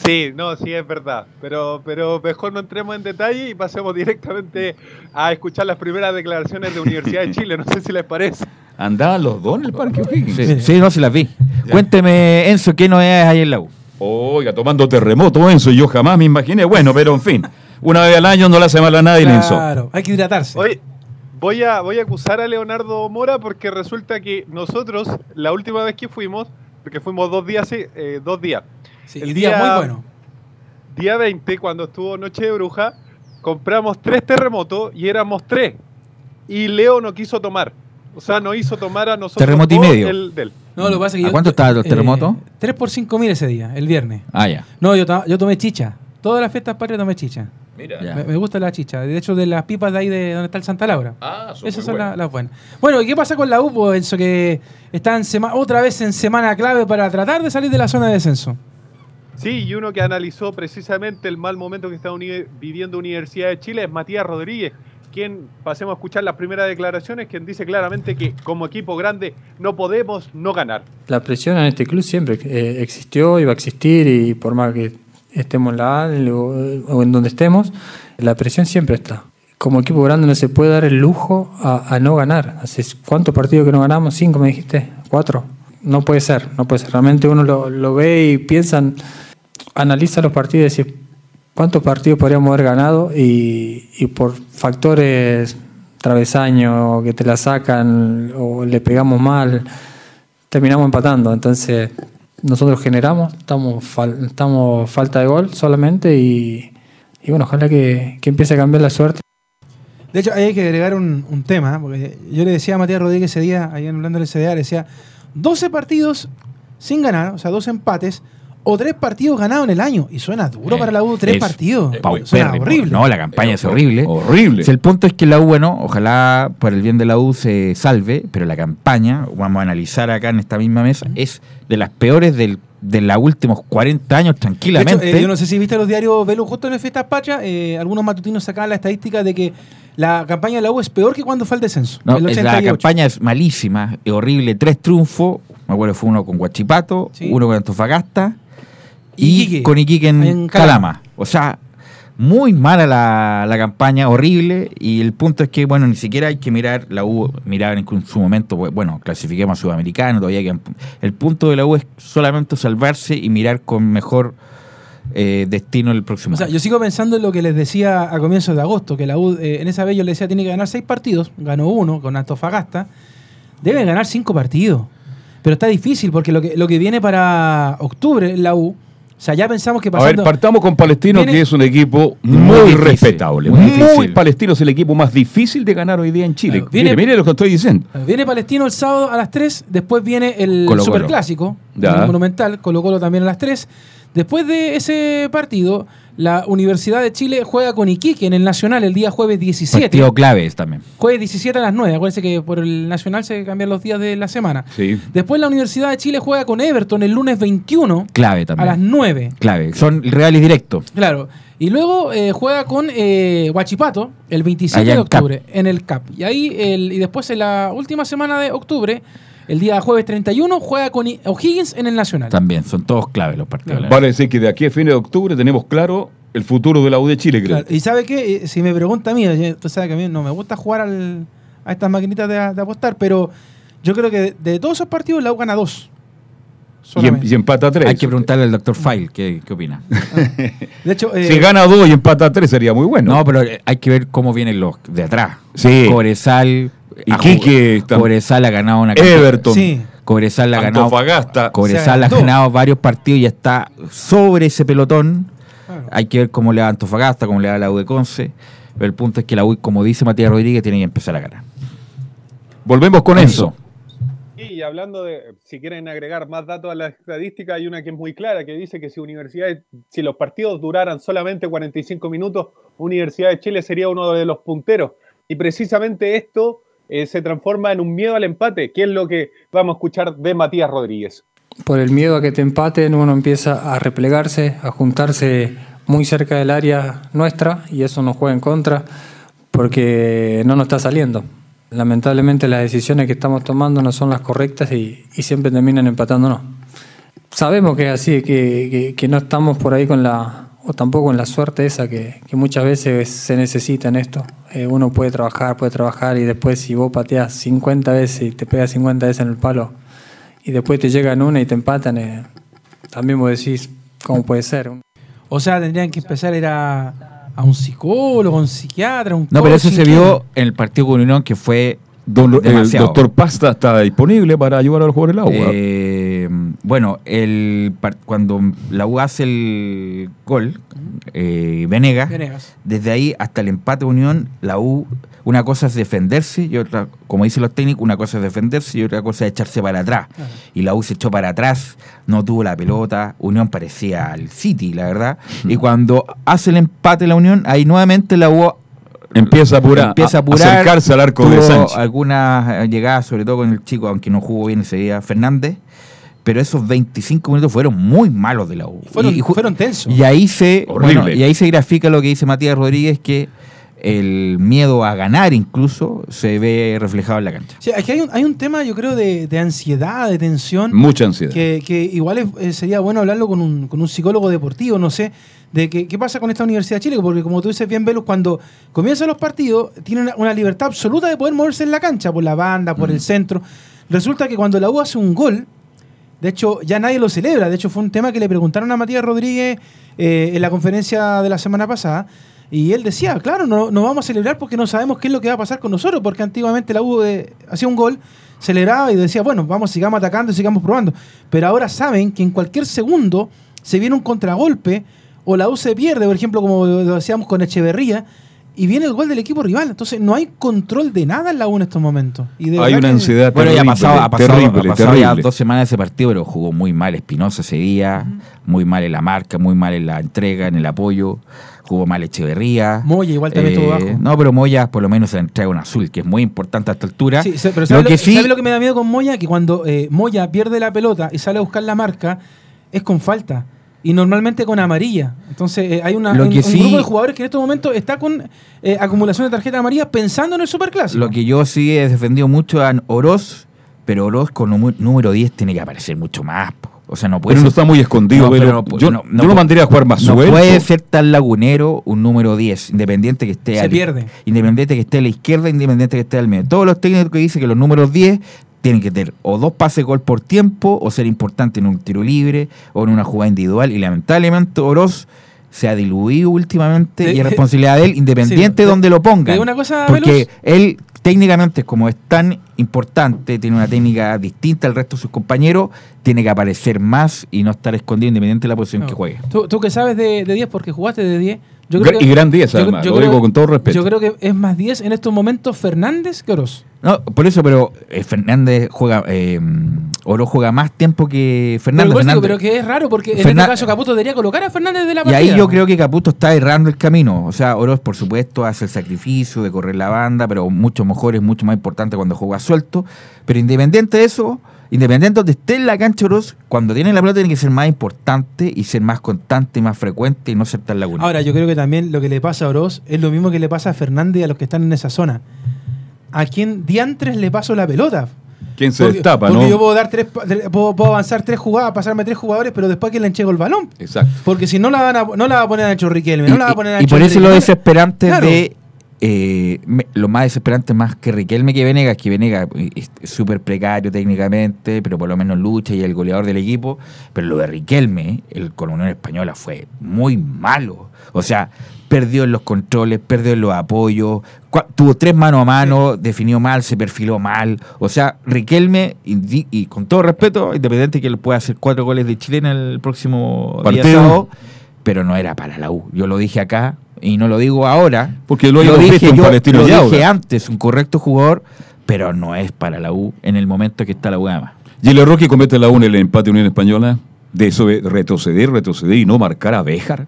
Sí, no, sí es verdad. Pero, pero mejor no entremos en detalle y pasemos directamente a escuchar las primeras declaraciones de Universidad de Chile. No sé si les parece. ¿Andaban los dos en el Parque O'Higgins? Sí, sí, no, se las vi. Cuénteme, Enzo, ¿qué novedades hay en la U? Oiga, tomando terremoto, Enzo, yo jamás me imaginé. Bueno, pero en fin, una vez al año no le hace mal a nadie, Enzo. Claro, hay que hidratarse. Oye, voy a, voy a acusar a Leonardo Mora porque resulta que nosotros, la última vez que fuimos, porque fuimos dos días, sí, eh, dos días. Sí, el día muy bueno. Día 20, cuando estuvo Noche de Bruja, compramos tres terremotos y éramos tres. Y Leo no quiso tomar. O sea, no hizo tomar a nosotros Terremoto y medio. del. No, lo que pasa es que ¿A yo- cuánto estaban los eh, terremotos? 3 por 5 mil ese día, el viernes. Ah, ya. No, yo, yo tomé chicha. Todas las fiestas patrias tomé chicha. Mira. Ya. Me, me gusta la chicha. De hecho, de las pipas de ahí de donde está el Santa Laura. Ah, son Esas son la- buenas. las buenas. Bueno, ¿y qué pasa con la U? Pues, Enzo, que está en sema- otra vez en semana clave para tratar de salir de la zona de descenso. Sí, y uno que analizó precisamente el mal momento que está viviendo Universidad de Chile es Matías Rodríguez, quien, pasemos a escuchar las primeras declaraciones, quien dice claramente que como equipo grande no podemos no ganar. La presión en este club siempre eh, existió y va a existir y por más que estemos en la A o, en donde estemos, la presión siempre está. Como equipo grande no se puede dar el lujo a, no ganar. ¿Hace cuántos partidos que no ganamos? ¿Cinco me dijiste? ¿Cuatro? No puede ser, no puede ser. Realmente uno lo, lo ve y piensa, analiza los partidos y ¿cuántos partidos podríamos haber ganado? Y, por factores travesaños que te la sacan o le pegamos mal, terminamos empatando. Entonces, nosotros generamos, estamos, fal- falta de gol solamente y, bueno, ojalá que, que empiece a cambiar la suerte. De hecho, hay que agregar un, tema, porque yo le decía a Matías Rodríguez ese día, ahí hablando del CDA, decía, 12 partidos sin ganar, o sea, dos empates, o tres partidos ganados en el año. Y suena duro para la U, tres Es partidos. Suena paupérrimo. horrible. No, la campaña es horrible. Horrible. Si el punto es que la U, bueno, ojalá por el bien de la U se salve, pero la campaña, vamos a analizar acá en esta misma mesa, es de las peores del, de los últimos 40 años hecho, tranquilamente. eh, yo no sé si viste los diarios Velo justo en las fiestas patrias, eh, algunos matutinos sacaban la estadística de que la campaña de la U es peor que cuando fue el descenso. No, el la 88. campaña es malísima, es horrible. Tres triunfos, me acuerdo fue uno con Guachipato, Sí. uno con Antofagasta Y Iquique, con Iquique en, en Calama. Calama. O sea, muy mala la, la campaña, horrible. Y el punto es que, bueno, ni siquiera hay que mirar la U, mirar en su momento, bueno, clasifiquemos a Sudamericano, todavía quedan- El punto de la U es solamente salvarse y mirar con mejor eh, destino el próximo O sea, año. yo sigo pensando en lo que les decía a comienzos de agosto, que la U, eh, en esa vez yo les decía, tiene que ganar seis partidos, ganó uno con Antofagasta, debe ganar cinco partidos. Pero está difícil porque lo que, lo que viene para octubre, la U, o sea, ya pensamos que A ver, pasando... partamos con Palestino, que es un equipo Muy respetable. muy. Palestino es el equipo más difícil de ganar hoy día en Chile. Claro, viene- mire, mire lo que estoy diciendo. Viene Palestino el sábado a las 3, después viene el Colo-Colo. Superclásico, Ya. el Monumental, Colo Colo también a las 3. Después de ese partido, la Universidad de Chile juega con Iquique en el Nacional el día jueves 17. Partido claves también. Jueves 17 a las 9. Acuérdense que por el Nacional se cambian los días de la semana. Sí. Después la Universidad de Chile juega con Everton el lunes 21 Clave a también. las 9. Clave. Son reales directos. Claro. Y luego eh, juega con eh, Huachipato el 27 Allá de en octubre en el CAP. Y ahí el, y después en la última semana de octubre, el día jueves 31, juega con O'Higgins en el Nacional. También, son todos claves los partidos. Vale decir que de aquí a fines de octubre tenemos claro el futuro de la U de Chile, creo. Claro. Y sabe qué, Eh, si me pregunta a mí, eh, tú sabes que a mí no me gusta jugar al- a estas maquinitas de, de apostar, pero yo creo que de, de todos esos partidos la U gana dos. Y, em- Solamente. y empata tres. Hay que preguntarle al doctor File qué, qué opina. De hecho, eh, si gana dos y empata tres sería muy bueno. No, pero hay que ver cómo vienen los de atrás. Sí. Cobresal. Iquique Cobresal ha ganado una Everton. Sí. Cobresal ha ganado. Antofagasta. Cobresal ha ganado varios partidos y está sobre ese pelotón. Claro. Hay que ver cómo le va a Antofagasta, cómo le va a la U de Conce. Pero el punto es que la U, como dice Matías Rodríguez, tiene que empezar a ganar. Volvemos con Enzo. Y hablando de, si quieren agregar más datos a la estadística, hay una que es muy clara, que dice que si universidades, si los partidos duraran solamente 45 minutos, Universidad de Chile sería uno de los punteros. Y precisamente esto eh, se transforma en un miedo al empate, que es lo que vamos a escuchar de Matías Rodríguez. Por el miedo a que te empaten, uno empieza a replegarse, a juntarse muy cerca del área nuestra y eso nos juega en contra porque no nos está saliendo. Lamentablemente las decisiones que estamos tomando no son las correctas y, siempre terminan empatándonos. Sabemos que es así, que no estamos por ahí con la, o tampoco en la suerte esa que, que muchas veces se necesita en esto. Eh, uno puede trabajar, puede trabajar y después si vos pateas 50 veces y te pegas 50 veces en el palo y después te llegan una y te empatan, eh, también vos decís, ¿cómo puede ser? O sea, tendrían que empezar a ir a, a un psicólogo, a un psiquiatra, a un No, pero eso se vio en el partido con Unión que fue Don- el doctor Pasta está disponible para ayudar al jugador el agua. Eh, bueno, el, cuando la U hace el gol, eh, Venegas, Venegas. desde ahí hasta el empate de Unión, la U, una cosa es defenderse y otra, como dicen los técnicos, una cosa es defenderse y otra cosa es echarse para atrás. Y la U se echó para atrás, no tuvo la pelota, Unión parecía al City, la verdad. Y cuando hace el empate la Unión, ahí nuevamente la U Empieza a apurar, empieza a apurar, acercarse al arco de Sánchez. algunas eh, llegadas, sobre todo con el chico, aunque no jugó bien ese día, Fernández. Pero esos 25 minutos fueron muy malos de la U. Fueron, Y fueron tensos. y ahí se bueno, y ahí se grafica lo que dice Matías Rodríguez que el miedo a ganar incluso se ve reflejado en la cancha. Sí, aquí hay un, hay un tema, yo creo, de, de ansiedad, de tensión. Mucha ansiedad. Que, que igual es- eh, sería bueno hablarlo con un, con un psicólogo deportivo, no sé, de que, qué pasa con esta Universidad de Chile, porque como tú dices bien, Velus, cuando comienzan los partidos, tiene una, una libertad absoluta de poder moverse en la cancha, por la banda, por el centro. Resulta que cuando la U hace un gol, de hecho, ya nadie lo celebra. De hecho, fue un tema que le preguntaron a Matías Rodríguez eh, en la conferencia de la semana pasada. Y él decía, claro, no, no vamos a celebrar porque no sabemos qué es lo que va a pasar con nosotros, porque antiguamente la U eh, hacía un gol, celebraba y decía, bueno, vamos, sigamos atacando y sigamos probando. Pero ahora saben que en cualquier segundo se viene un contragolpe o la U se pierde, por ejemplo, como lo decíamos con Echeverría, y viene el gol del equipo rival. Entonces no hay control de nada en la U en estos momentos. Y de Hay una que- ansiedad Bueno, ya pasado, ha pasado, terrible, ha pasado ya dos semanas ese partido, pero jugó muy mal Espinosa ese día, muy mal en la marca, muy mal en la entrega, en el apoyo, jugó mal Echeverría. Moya igual también estuvo bajo. No, pero Moya por lo menos se le entrega un azul, que es muy importante a esta altura. Sí, pero lo ¿sabe lo, que sí, sabe lo que me da miedo con Moya? Que cuando eh, Moya pierde la pelota y sale a buscar la marca, es con falta. Y normalmente con amarilla. Entonces eh, hay una, Lo un, que un sí- grupo de jugadores que en estos momentos está con eh, acumulación de tarjeta amarilla pensando en el superclásico. Lo que yo sí he defendido mucho a Oroz, pero Oroz con número- número 10 tiene que aparecer mucho más. po. O sea, no puede Pero no ser- está muy escondido, No, pero pero no- yo, no- yo no lo mandaría a jugar más No suelto. puede ser tan lagunero un número 10, independiente que esté Se al- pierde. Independiente que esté a la izquierda, independiente que esté al medio. Todos los técnicos que dicen que los números 10 tienen que tener o dos pases gol por tiempo, o ser importante en un tiro libre, o en una jugada individual. Y lamentablemente Oroz se ha diluido últimamente De- y es responsabilidad de él, independiente Sí, de donde lo una cosa, Porque él técnicamente, como es tan importante, tiene una técnica distinta al resto de sus compañeros, tiene que aparecer más y no estar escondido independiente de la posición No. que juegue. Tú, tú que sabes de, de 10 porque jugaste de 10. Yo y gran 10 yo- además, yo lo creo- digo con todo respeto. Yo creo que es más 10 en estos momentos Fernández que Oroz. No, por eso, pero eh, Fernández juega, eh, Oro juega más tiempo que Pero, Fernández. digo, pero que es raro porque en este caso Caputo debería colocar a Fernández de la Y partida. ahí yo creo que Caputo está errando el camino. O sea, Oroz, por supuesto, hace el sacrificio de correr la banda, pero mucho mejor, es mucho más importante cuando juega suelto. Pero independiente de eso, independiente donde esté en la cancha Oroz, cuando tiene la pelota tiene que ser más importante y ser más constante, más frecuente y no ser tan lagunero. Ahora, yo creo que también lo que le pasa a Oroz es lo mismo que le pasa a Fernández y a los que están en esa zona. ¿A quién diantres le paso la pelota? ¿Quién se Porque- destapa, porque no? yo puedo dar tres, puedo, puedo avanzar tres jugadas, pasarme tres jugadores, pero después que le enchego el balón. Exacto. Porque si no la van a, no la va a poner a Nacho Riquelme, no la va a poner a y por eso lo desesperante Claro. de eh, me- lo más desesperante más que Riquelme que Venegas, que Venegas es es súper precario técnicamente, pero por lo menos lucha y es el goleador del equipo. Pero lo de Riquelme, el con Unión Española, fue muy malo. O sea, perdió en los controles, perdió en los apoyos, tuvo tres mano a mano, definió mal, se perfiló mal. O sea, Riquelme, y, con todo respeto, independiente que él pueda hacer cuatro goles de Chilena el próximo día Partido. sábado, pero no era para la U. Yo lo dije acá y no lo digo ahora. Porque lo en yo lo y dije antes, un correcto jugador, pero no es para la U en el momento que está la U además. Gile Rocky comete la 1 en el empate Unión Española. De eso de retroceder, retroceder y no marcar a Béjar.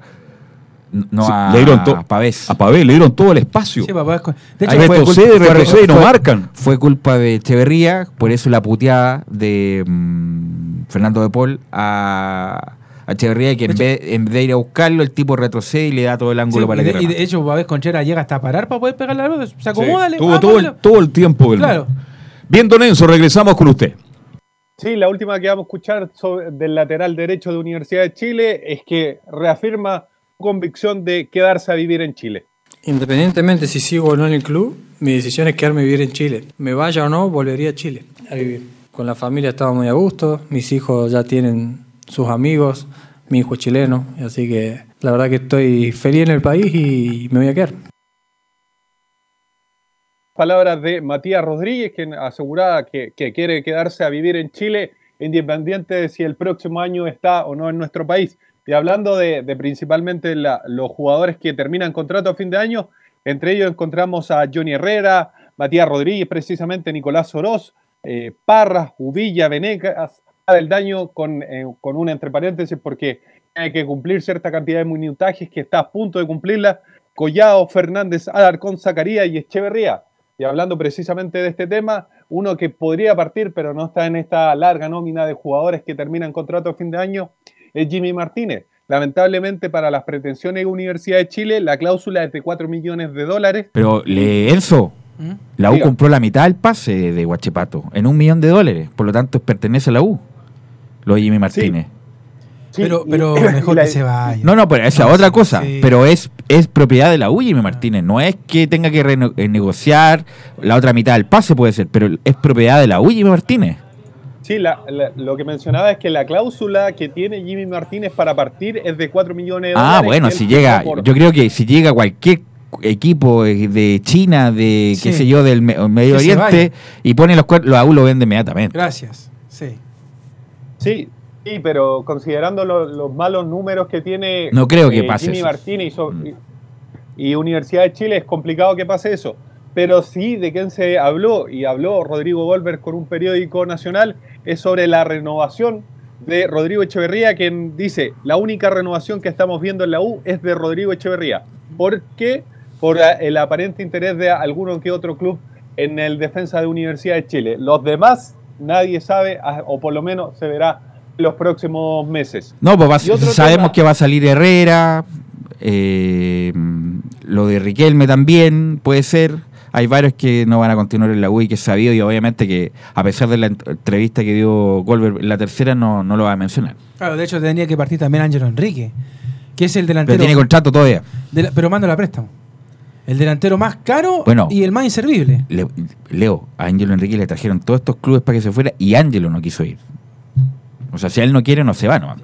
No Sí, a, le dieron a Pavés. A Pavés le dieron todo el espacio. Sí, papá, de hecho, retrocede, culpa- fue- retrocede y no fue- marcan. Fue culpa de Echeverría, por eso la puteada de mm, Fernando de Paul a, a Echeverría, que en vez, en vez de ir a buscarlo, el tipo retrocede y le da todo el Sí, ángulo para y, que de, y de hecho, Babés Conchera llega hasta parar para poder pegar la pelota. Se acomoda, Tuvo todo el, todo el tiempo del Claro. Bien, Don Enzo, regresamos con usted. Sí, la última que vamos a escuchar sobre- del lateral derecho de Universidad de Chile es que reafirma su convicción de quedarse a vivir en Chile. Independientemente si sigo o no en el club, mi decisión es quedarme a vivir en Chile. Me vaya o no, volvería a Chile a vivir. con la familia estaba muy a gusto, mis hijos ya tienen sus amigos, mi hijo chileno, así que la verdad que estoy feliz en el país y me voy a quedar. Palabras de Matías Rodríguez, quien aseguraba que, quiere quedarse a vivir en Chile, independiente de si el próximo año está o no en nuestro país. Y hablando de, principalmente los jugadores que terminan contrato a fin de año, entre ellos encontramos a Johnny Herrera, Matías Rodríguez, precisamente Nicolás Oroz, eh, Parras, Uvilla, Venegas, del daño con, eh, con una entre paréntesis porque hay que cumplir cierta cantidad de minutajes que está a punto de cumplirla, Collado, Fernández, Alarcón, Zacarías y Echeverría. Y hablando precisamente de este tema, uno que podría partir, pero no está en esta larga nómina de jugadores que terminan contrato a fin de año, es Jimmy Martínez. Lamentablemente para las pretensiones de Universidad de Chile, la cláusula es de 4 millones de dólares. Pero, le, Enzo, la U Diga. compró la mitad del pase de Guachipato en un millón de dólares. Por lo tanto, pertenece a la U. Lo de Jimmy Martínez. pero pero mejor que se vaya. No, no, pero esa es No, otra sí, cosa. sí. Pero es, es propiedad de la U, Jimmy Martínez. No es que tenga que reno- eh, negociar la otra mitad del pase, puede ser, pero es propiedad de la U, Jimmy Martínez. Sí, la- la- lo que mencionaba es que la cláusula que tiene Jimmy Martínez para partir es de 4 millones de dólares. Ah, bueno, si llega, por- yo creo que si llega cualquier equipo de China, de qué Sí. sé yo, del Me- Medio Oriente, y pone los cuernos, la U lo vende inmediatamente. Gracias. Sí. Sí, sí, pero considerando lo- los malos números que tiene No creo que eh, pase Jimmy eso. Mm. Martínez y, so- y- y Universidad de Chile, es complicado que pase eso. Pero sí, de quien se habló, y habló Rodrigo Volver con un periódico nacional, es sobre la renovación de Rodrigo Echeverría, quien dice, la única renovación que estamos viendo en la U es de Rodrigo Echeverría. ¿Por qué? Por eh, el aparente interés de alguno que otro club en el defensa de Universidad de Chile. Los demás, nadie sabe, ah, o por lo menos se verá los próximos meses. No, pues va- sabemos tema- que va a salir Herrera, eh, lo de Riquelme también puede ser. Hay varios que no van a continuar en la U y que es sabido y obviamente que a pesar de la ent- entrevista que dio Goldberg en la tercera no, no lo va a mencionar. Claro, de hecho tendría que partir también Ángelo Enrique, que es el Pero delantero. tiene contrato todavía. de la- pero manda la préstamo. El delantero más caro Bueno. y el más inservible. Le- Leo, a Ángelo Enrique le trajeron todos estos clubes para que se fuera y Ángelo no quiso ir. O sea, si él no quiere, no se va, no.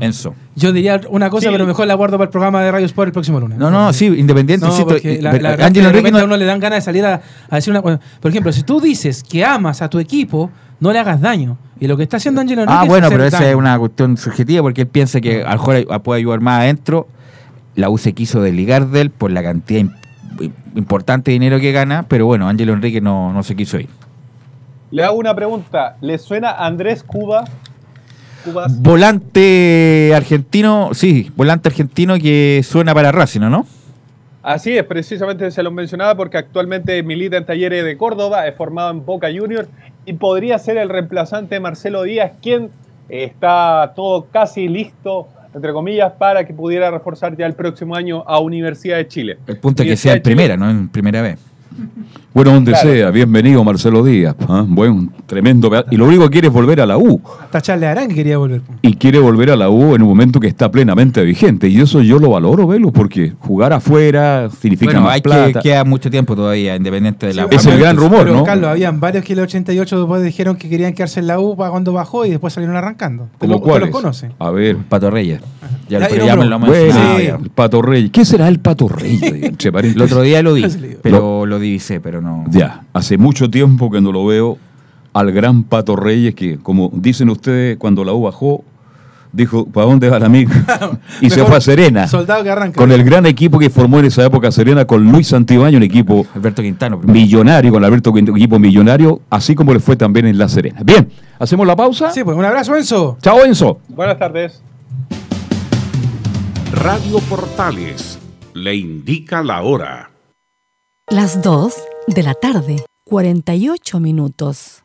Enzo. Yo diría una cosa, Sí. pero mejor la guardo para el programa de Radio Sport el próximo lunes. No, no, sí, independiente. No, porque la, pero la verdad Ángelo Enrique no- a uno le dan ganas de salir a, a decir una cosa. Por ejemplo, si tú dices que amas a tu equipo, no le hagas daño. Y lo que está haciendo Ángelo Enrique Ah, es bueno, hacer pero esa daño. es una cuestión subjetiva porque él piensa que a lo mejor puede ayudar más adentro. La U se quiso desligar de él por la cantidad im- importante de dinero que gana, pero bueno, Ángelo Enrique no, no se quiso ir. Le hago una pregunta. ¿Le suena Andrés Cuba? Cubas. Volante argentino, sí, volante argentino que suena para Racing, ¿no? Así es, precisamente se lo mencionaba porque actualmente milita en Talleres de Córdoba, es formado en Boca Juniors y podría ser el reemplazante de Marcelo Díaz, quien está todo casi listo, entre comillas, para que pudiera reforzar ya el próximo año a Universidad de Chile. El punto es que sea en primera, no en primera vez. Bueno, donde Claro. sea, bienvenido Marcelo Díaz. ¿ah? Buen, tremendo. Y lo único que quiere es volver a la U. Hasta Charles Arán que quería volver. Y quiere volver a la U en un momento que está plenamente vigente. Y eso yo lo valoro, Velo, porque jugar afuera significa Bueno, más hay que plata. queda mucho tiempo todavía, independiente de la Es el gran rumor, pero, ¿no? Carlos, habían varios que en el 88 después dijeron que querían quedarse en la U para cuando bajó y después salieron arrancando. Usted ¿Como lo- usted cuáles? los conoce. A ver. Pato Reyes. Ya, Ya, pero ya lo Bueno, sí, el Pato Reyes. ¿Qué será el Pato Reyes? El otro día lo vi, pero lo divisé, pero no. Ya, hace mucho tiempo que no lo veo al gran Pato Reyes que, como dicen ustedes, cuando la U bajó, dijo, ¿para dónde va la amiga? y se fue a Serena. Soldado que arranca. Con el gran equipo que formó en esa época Serena, con Luis Santibáñez, un equipo Alberto Quintano. primero. millonario, con Alberto Quintano, un equipo millonario, así como le fue también en La Serena. Bien, ¿hacemos la pausa? Sí, pues un abrazo, Enzo. Chao, Enzo. Buenas tardes. Radio Portales le indica la hora. Las 2 de la tarde, 48 minutos.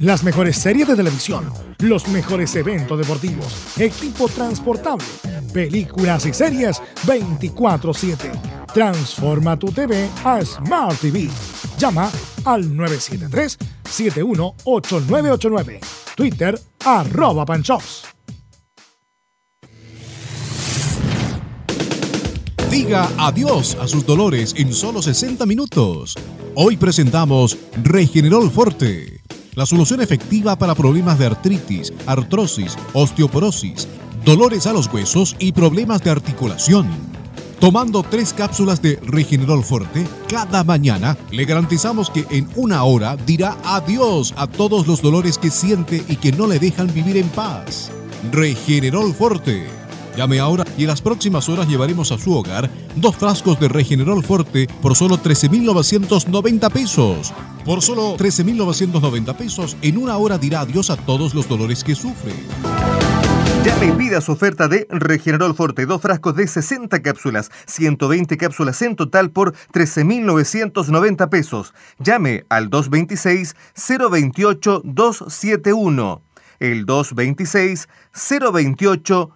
Las mejores series de televisión, los mejores eventos deportivos, equipo transportable, películas y series 24/7. Transforma tu TV a Smart TV. Llama al 973-718989. Twitter arroba panchops. Diga adiós a sus dolores en solo 60 minutos. Hoy presentamos Regenerol Forte, la solución efectiva para problemas de artritis, artrosis, osteoporosis, dolores a los huesos y problemas de articulación. Tomando tres cápsulas de Regenerol Forte cada mañana, le garantizamos que en una hora dirá adiós a todos los dolores que siente y que no le dejan vivir en paz. Regenerol Forte. Llame ahora y en las próximas horas llevaremos a su hogar dos frascos de Regenerol Forte por solo 13.990 pesos. Por solo 13.990 pesos, en una hora dirá adiós a todos los dolores que sufre. Llame y pida su oferta de Regenerol Forte, dos frascos de 60 cápsulas, 120 cápsulas en total por 13.990 pesos. Llame al 226-028-271. El 226-028-271.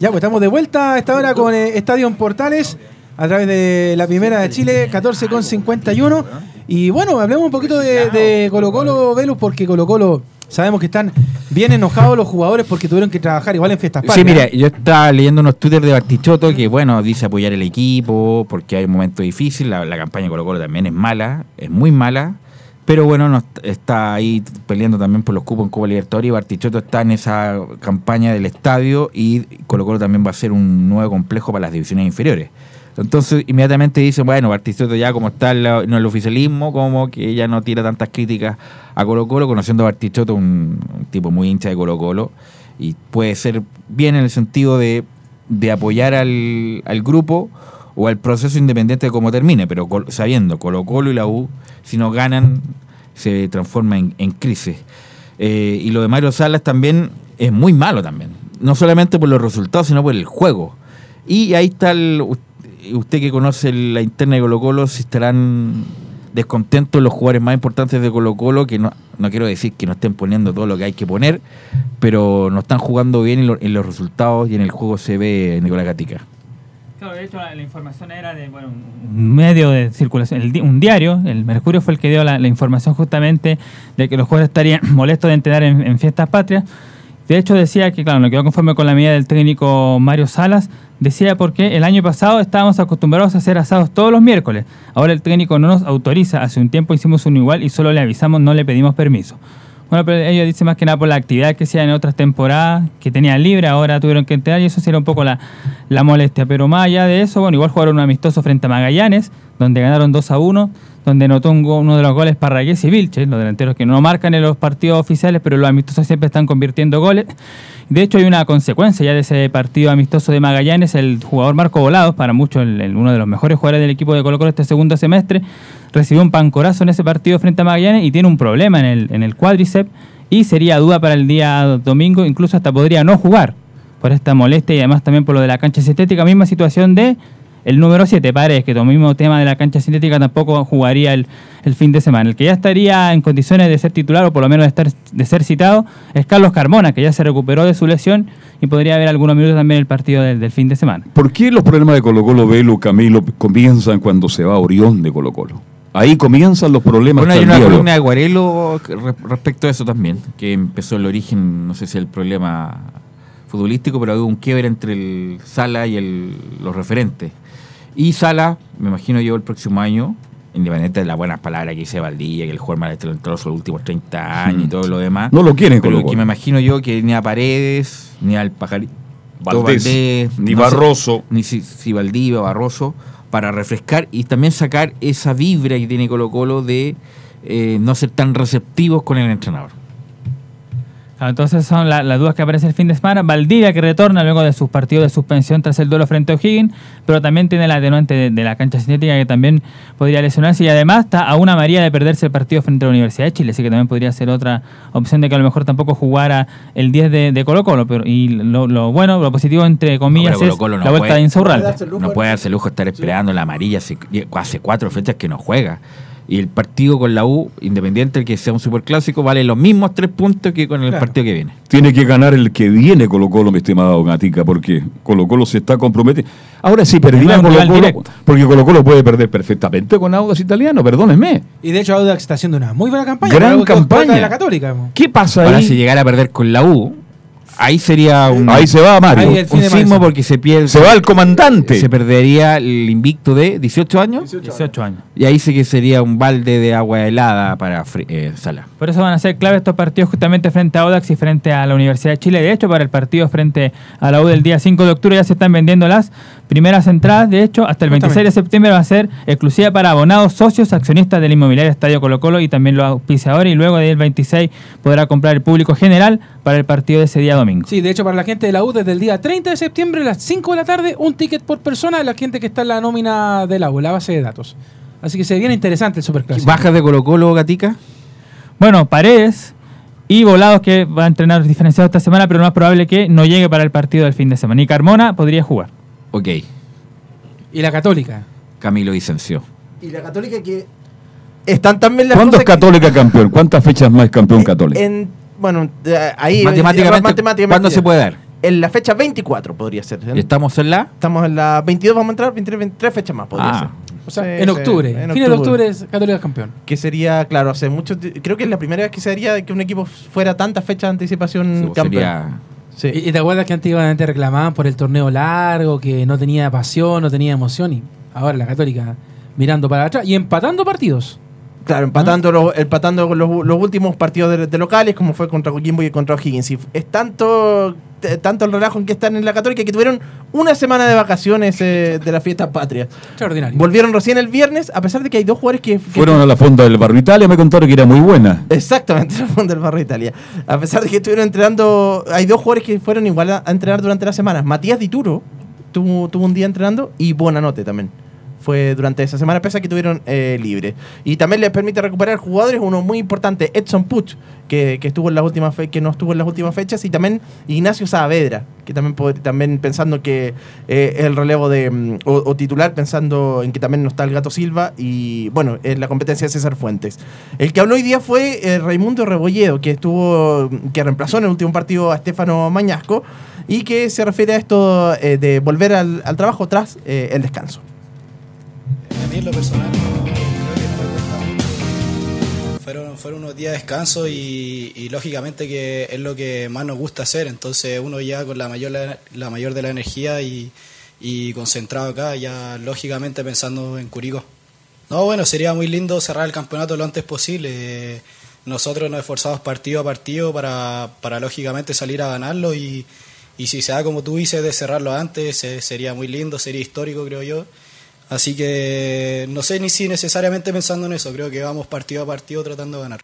Ya, pues estamos de vuelta a esta hora con eh, Estadio Portales a través de la primera de Chile, 14 con 51. Y bueno, hablemos un poquito de, Colo Colo, Velus, porque Colo Colo sabemos que están bien enojados los jugadores porque tuvieron que trabajar igual en fiestas Sí, mira, yo estaba leyendo unos Twitter de Bartichotto que, bueno, dice apoyar el equipo porque hay un momento difícil. La, la campaña de Colo Colo también es mala, es muy mala. Pero bueno, no, está ahí peleando también por los cupos en Copa Libertadores y Bartichotto está en esa campaña del estadio y Colo Colo también va a ser un nuevo complejo para las divisiones inferiores. Entonces inmediatamente dicen, bueno, Bartichotto ya como está en el oficialismo, como que ya no tira tantas críticas a Colo Colo, conociendo a Bartichotto, un, un tipo muy hincha de Colo Colo, y puede ser bien en el sentido de, de apoyar al, al grupo o al proceso independiente de cómo termine, pero sabiendo Colo Colo y la U, si no ganan, se transforma en, crisis. Eh, y lo de Mario Salas también es muy malo también, no solamente por los resultados, sino por el juego. Y ahí está el, usted que conoce la interna de Colo Colo, si estarán descontentos los jugadores más importantes de Colo Colo, que no, no quiero decir que no estén poniendo todo lo que hay que poner, pero no están jugando bien en, en los resultados y en el juego se ve Nicolás Gatica. Claro, de hecho la, información era de bueno, un medio de circulación, el un diario, el Mercurio fue el que dio la, información justamente de que los jugadores estarían molestos de entrenar en, en fiestas patrias. De hecho decía que, claro, no quedó conforme con la medida del técnico Mario Salas, decía porque el año pasado estábamos acostumbrados a hacer asados todos los miércoles. Ahora el técnico no nos autoriza, hace un tiempo hicimos uno igual y solo le avisamos, no le pedimos permiso. Bueno, pero ellos dicen más que nada por la actividad que hacían en otras temporadas, que tenían libre, ahora tuvieron que entrenar y eso sí era un poco la, la molestia. Pero más allá de eso, bueno, igual jugaron un amistoso frente a Magallanes, donde ganaron 2 a 1, donde anotó un uno de los goles Parragués y Vilches, los delanteros que no marcan en los partidos oficiales, pero los amistosos siempre están convirtiendo goles. De hecho, hay una consecuencia ya de ese partido amistoso de Magallanes. El jugador Marco Volados, para muchos uno de los mejores jugadores del equipo de Colo Colo este segundo semestre, recibió un pancorazo en ese partido frente a Magallanes y tiene un problema en el, en el cuádriceps y sería duda para el día domingo, incluso hasta podría no jugar por esta molestia y además también por lo de la cancha sintética. Misma situación de el número 7, Paredes, que el mismo tema de la cancha sintética tampoco jugaría el, el fin de semana. El que ya estaría en condiciones de ser titular o por lo menos de, estar, de ser citado es Carlos Carmona, que ya se recuperó de su lesión y podría haber algunos minutos también en el partido del, del fin de semana. ¿Por qué los problemas de Colo Colo, Velo, Camilo, comienzan cuando se va Orión de Colo Colo? Ahí comienzan los problemas. Bueno, hay una columna de Guarelo que re- respecto a eso también, que empezó el origen, no sé si el problema futbolístico, pero había un quiebre entre el Sala y el, los referentes. Y Sala, me imagino yo el próximo año, independiente de las buenas palabras que dice Valdilla, que el jugador más talentoso los últimos 30 años y Mm. todo lo demás. No lo quieren pero que me imagino yo que ni a Paredes, ni al Pajarito Valdés, ni Barroso. ni si, si Valdivia o Barroso, para refrescar y también sacar esa vibra que tiene Colo Colo de eh, no ser tan receptivos con el entrenador. Entonces son la- las dudas que aparecen el fin de semana. Valdivia que retorna luego de sus partidos de suspensión tras el duelo frente a O'Higgins, pero también tiene la atenuante de, de la cancha cinética que también podría lesionarse y además está a una María de perderse el partido frente a la Universidad de Chile, así que también podría ser otra opción de que a lo mejor tampoco jugara el 10 de, de Colo Colo. Pero, y lo, lo bueno, lo positivo entre comillas Pero es Colo-Colo la vuelta de Insaurralde. No puede darse el lujo de estar esperando la amarilla hace, hace cuatro fechas que no juega. Y el partido con la U, independiente del que sea un superclásico, vale los mismos tres puntos que con el Claro. partido que viene. Tiene que ganar el que viene Colo Colo, mi estimado Gatica, porque Colo Colo se está comprometiendo. Ahora sí, un Colo Colo, directo. porque Colo Colo puede perder perfectamente con Audas Italiano, perdónenme. Y de hecho Audax está haciendo una muy buena campaña. Gran campaña. de la Católica. ¿Qué pasa Ahora, ahí? si llegara a perder con la U, ahí sería un. Ahí se va Mario. un- Ahí un sismo porque se pierde. Se va el comandante. Se perdería el invicto de 18 años. 18 años. Y ahí sí que sería un balde de agua helada para eh, Sala. Por eso van a ser clave estos partidos justamente frente a Audax y frente a la Universidad de Chile. De hecho, para el partido frente a la U del día 5 de octubre ya se están vendiendo las primeras entradas. De hecho, hasta el 26 de septiembre va a ser exclusiva para abonados, socios, accionistas del inmobiliario Estadio Colo Colo y también los auspiciadores. Y luego del 26 podrá comprar el público general para el partido de ese día domingo. Sí, de hecho, para la gente de la U, desde el día 30 de septiembre a las 5 de la tarde, un ticket por persona, la gente que está en la nómina de la U, la base de datos. Así que se viene interesante el Superclásico. ¿Bajas de Colo Colo, Gatica? Bueno, Paredes y Volados que va a entrenar diferenciado esta semana, pero lo más probable que no llegue para el partido del fin de semana. Y Carmona podría jugar. Ok. Y la Católica. Camilo Vicencio. Y la Católica que están también las ¿Cuándo es cosas que- Católica campeón? ¿Cuántas fechas más es campeón Católica? En, bueno, ahí. Matemáticamente, matemáticamente- ¿cuándo se puede dar? En la fecha 24 podría ser. ¿Y estamos en la? Estamos en la 22, vamos a entrar, 23, 23 fechas más podría Ah. ser. O sea, Sí, en sí, octubre. en Fines de octubre es Católica campeón. Que sería, claro, hace mucho. Creo que es la primera vez que se haría que un equipo fuera tantas fechas de anticipación pues campeón. Sí. ¿Y, te acuerdas que antiguamente reclamaban por el torneo largo, que no tenía pasión, no tenía emoción? Y ahora la Católica mirando para atrás y empatando partidos. Claro, empatando, los, empatando los, los últimos partidos de, de locales, como fue contra Coquimbo y contra O'Higgins. Y es tanto, t- tanto el relajo en que están en la Católica que tuvieron una semana de vacaciones eh, de la fiesta patria. Extraordinario. Volvieron recién el viernes, a pesar de que hay dos jugadores que. que- Fueron a la fonda del Barrio Italia, me contaron que era muy buena. Exactamente, la fonda del barrio Italia. A pesar de que estuvieron entrenando, hay dos jugadores que fueron igual a, a entrenar durante la semana. Matías Dituro tuvo, tuvo un día entrenando y Buenanote también. Fue durante esa semana, pese a que tuvieron eh, libre. Y también les permite recuperar jugadores, uno muy importante, Edson Puch, que, que estuvo en las últimas fe- que no estuvo en las últimas fechas, y también Ignacio Saavedra, que también también pensando que eh, el relevo de mm, o, o titular, pensando en que también no está el Gato Silva, y bueno, en la competencia de César Fuentes. El que habló hoy día fue eh, Raimundo Rebolledo, que estuvo, que reemplazó en el último partido a Estefano Mañasco, y que se refiere a esto eh, de volver al, al trabajo tras eh, el descanso. A mí en lo personal creo que. Fueron, fueron unos días de descanso y, y lógicamente que es lo que más nos gusta hacer, entonces uno ya con la mayor, la mayor de la energía y, y concentrado acá, ya lógicamente pensando en Curicó. No, bueno, sería muy lindo cerrar el campeonato lo antes posible. Nosotros nos esforzamos partido a partido para, para lógicamente salir a ganarlo y, y si se da como tú dices de cerrarlo antes, sería muy lindo, sería histórico creo yo. Así que no sé ni si necesariamente pensando en eso, creo que vamos partido a partido tratando de ganar.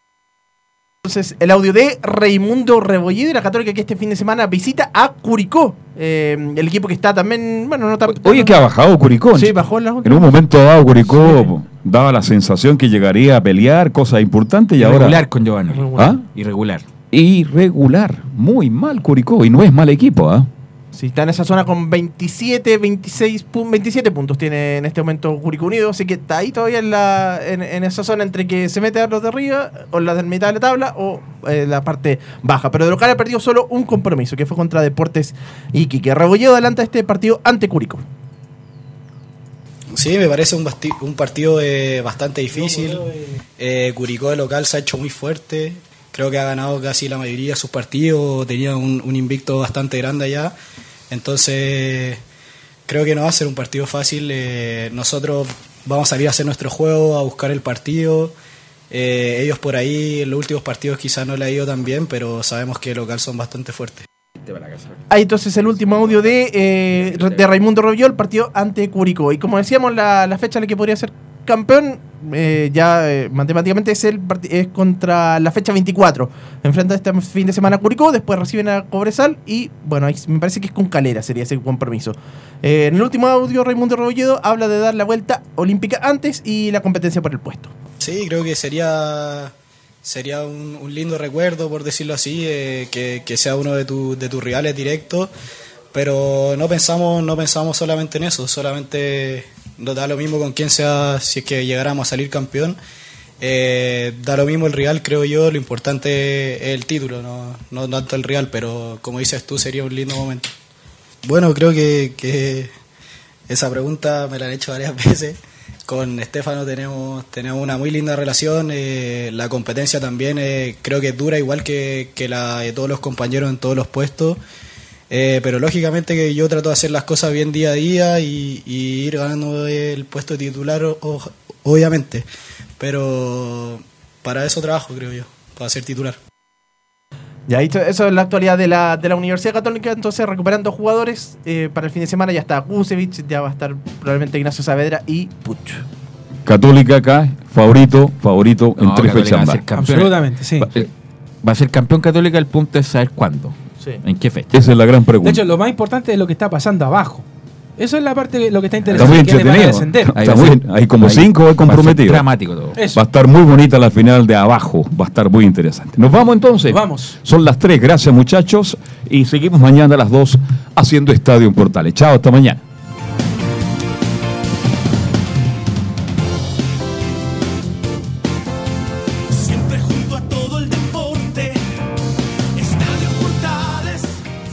Entonces, el audio de Raimundo Rebolledo y la Católica que este fin de semana visita a Curicó. eh, el equipo que está también, bueno, no tan... Oye, que ha bajado Curicó. Sí, bajó en las En un momento dado, Curicó daba la sensación que llegaría a pelear, cosas importantes, y ahora. Irregular con Giovanni. ¿Ah? Irregular. Irregular. Muy mal Curicó. Y no es mal equipo, ¿ah? Sí, está en esa zona con 27, 26, pu- 27 puntos tiene en este momento Curicó Unido, así que está ahí todavía en, la, en, esa zona entre que se mete a los de arriba, o la de mitad de la tabla, o eh, la parte baja. Pero de local ha perdido solo un compromiso, que fue contra Deportes Iquique. Rebolledo adelanta este partido ante Curicó. Sí, me parece un partido eh, bastante difícil. Eh, Curicó de local se ha hecho muy fuerte. Creo que ha ganado casi la mayoría de sus partidos. Tenía un, invicto bastante grande allá. Entonces, creo que no va a ser un partido fácil. Eh, nosotros vamos a salir a hacer nuestro juego, a buscar el partido. Eh, ellos por ahí en los últimos partidos quizás no le ha ido tan bien, pero sabemos que local son bastante fuertes. Ahí entonces el último audio de, eh, de Raimundo Robiol, partido ante Curicó. Y como decíamos, la, la fecha en la que podría ser campeón, eh, ya eh, matemáticamente es, el, es contra la fecha 24. Enfrenta este fin de semana a Curicó, después reciben a Cobresal y, bueno, me parece que es con Calera, sería ese compromiso. Eh, en el último audio, Raimundo Robolledo habla de dar la vuelta olímpica antes y la competencia por el puesto. Sí, creo que sería sería un, lindo recuerdo, por decirlo así, que, sea uno de, tu- de tus rivales directos, pero no pensamos, no pensamos solamente en eso, solamente da lo mismo con quién sea, si es que llegáramos a salir campeón, Eh, da lo mismo el rival, creo yo, lo importante es el título, no, no tanto el rival, pero como dices tú, sería un lindo momento. Bueno, creo que, que esa pregunta me la han hecho varias veces. Con Estefano tenemos, tenemos una muy linda relación. eh, la competencia también eh, creo que es dura, igual que, que la de todos los compañeros en todos los puestos. Eh, pero lógicamente que yo trato de hacer las cosas bien día a día y, y ir ganando el puesto de titular, o- o- obviamente. Pero para eso trabajo, creo yo, para ser titular. Ya, eso es la actualidad de la, de la Universidad Católica. Entonces, recuperando jugadores eh, para el fin de semana, ya está Kusevich, ya va a estar probablemente Ignacio Saavedra y Puch. Católica acá, favorito, favorito en tres fechas va a más. ser campeón. Absolutamente, sí. Va, eh, va a ser campeón Católica, el punto es saber cuándo. Sí. ¿En qué fecha? Esa es la gran pregunta. De hecho, lo más importante es lo que está pasando abajo. Eso es la parte lo que está Está interesante. muy ¿Quiénes van a entretenido. Está muy- hay como ahí cinco va a hay ser comprometidos. dramático todo. Eso. Va a estar muy bonita la final de abajo. Va a estar muy interesante. Nos vamos entonces. Vamos. Son las 3. Gracias, muchachos. Y seguimos mañana a las 2 haciendo Estadio en Portales. Chao, hasta mañana.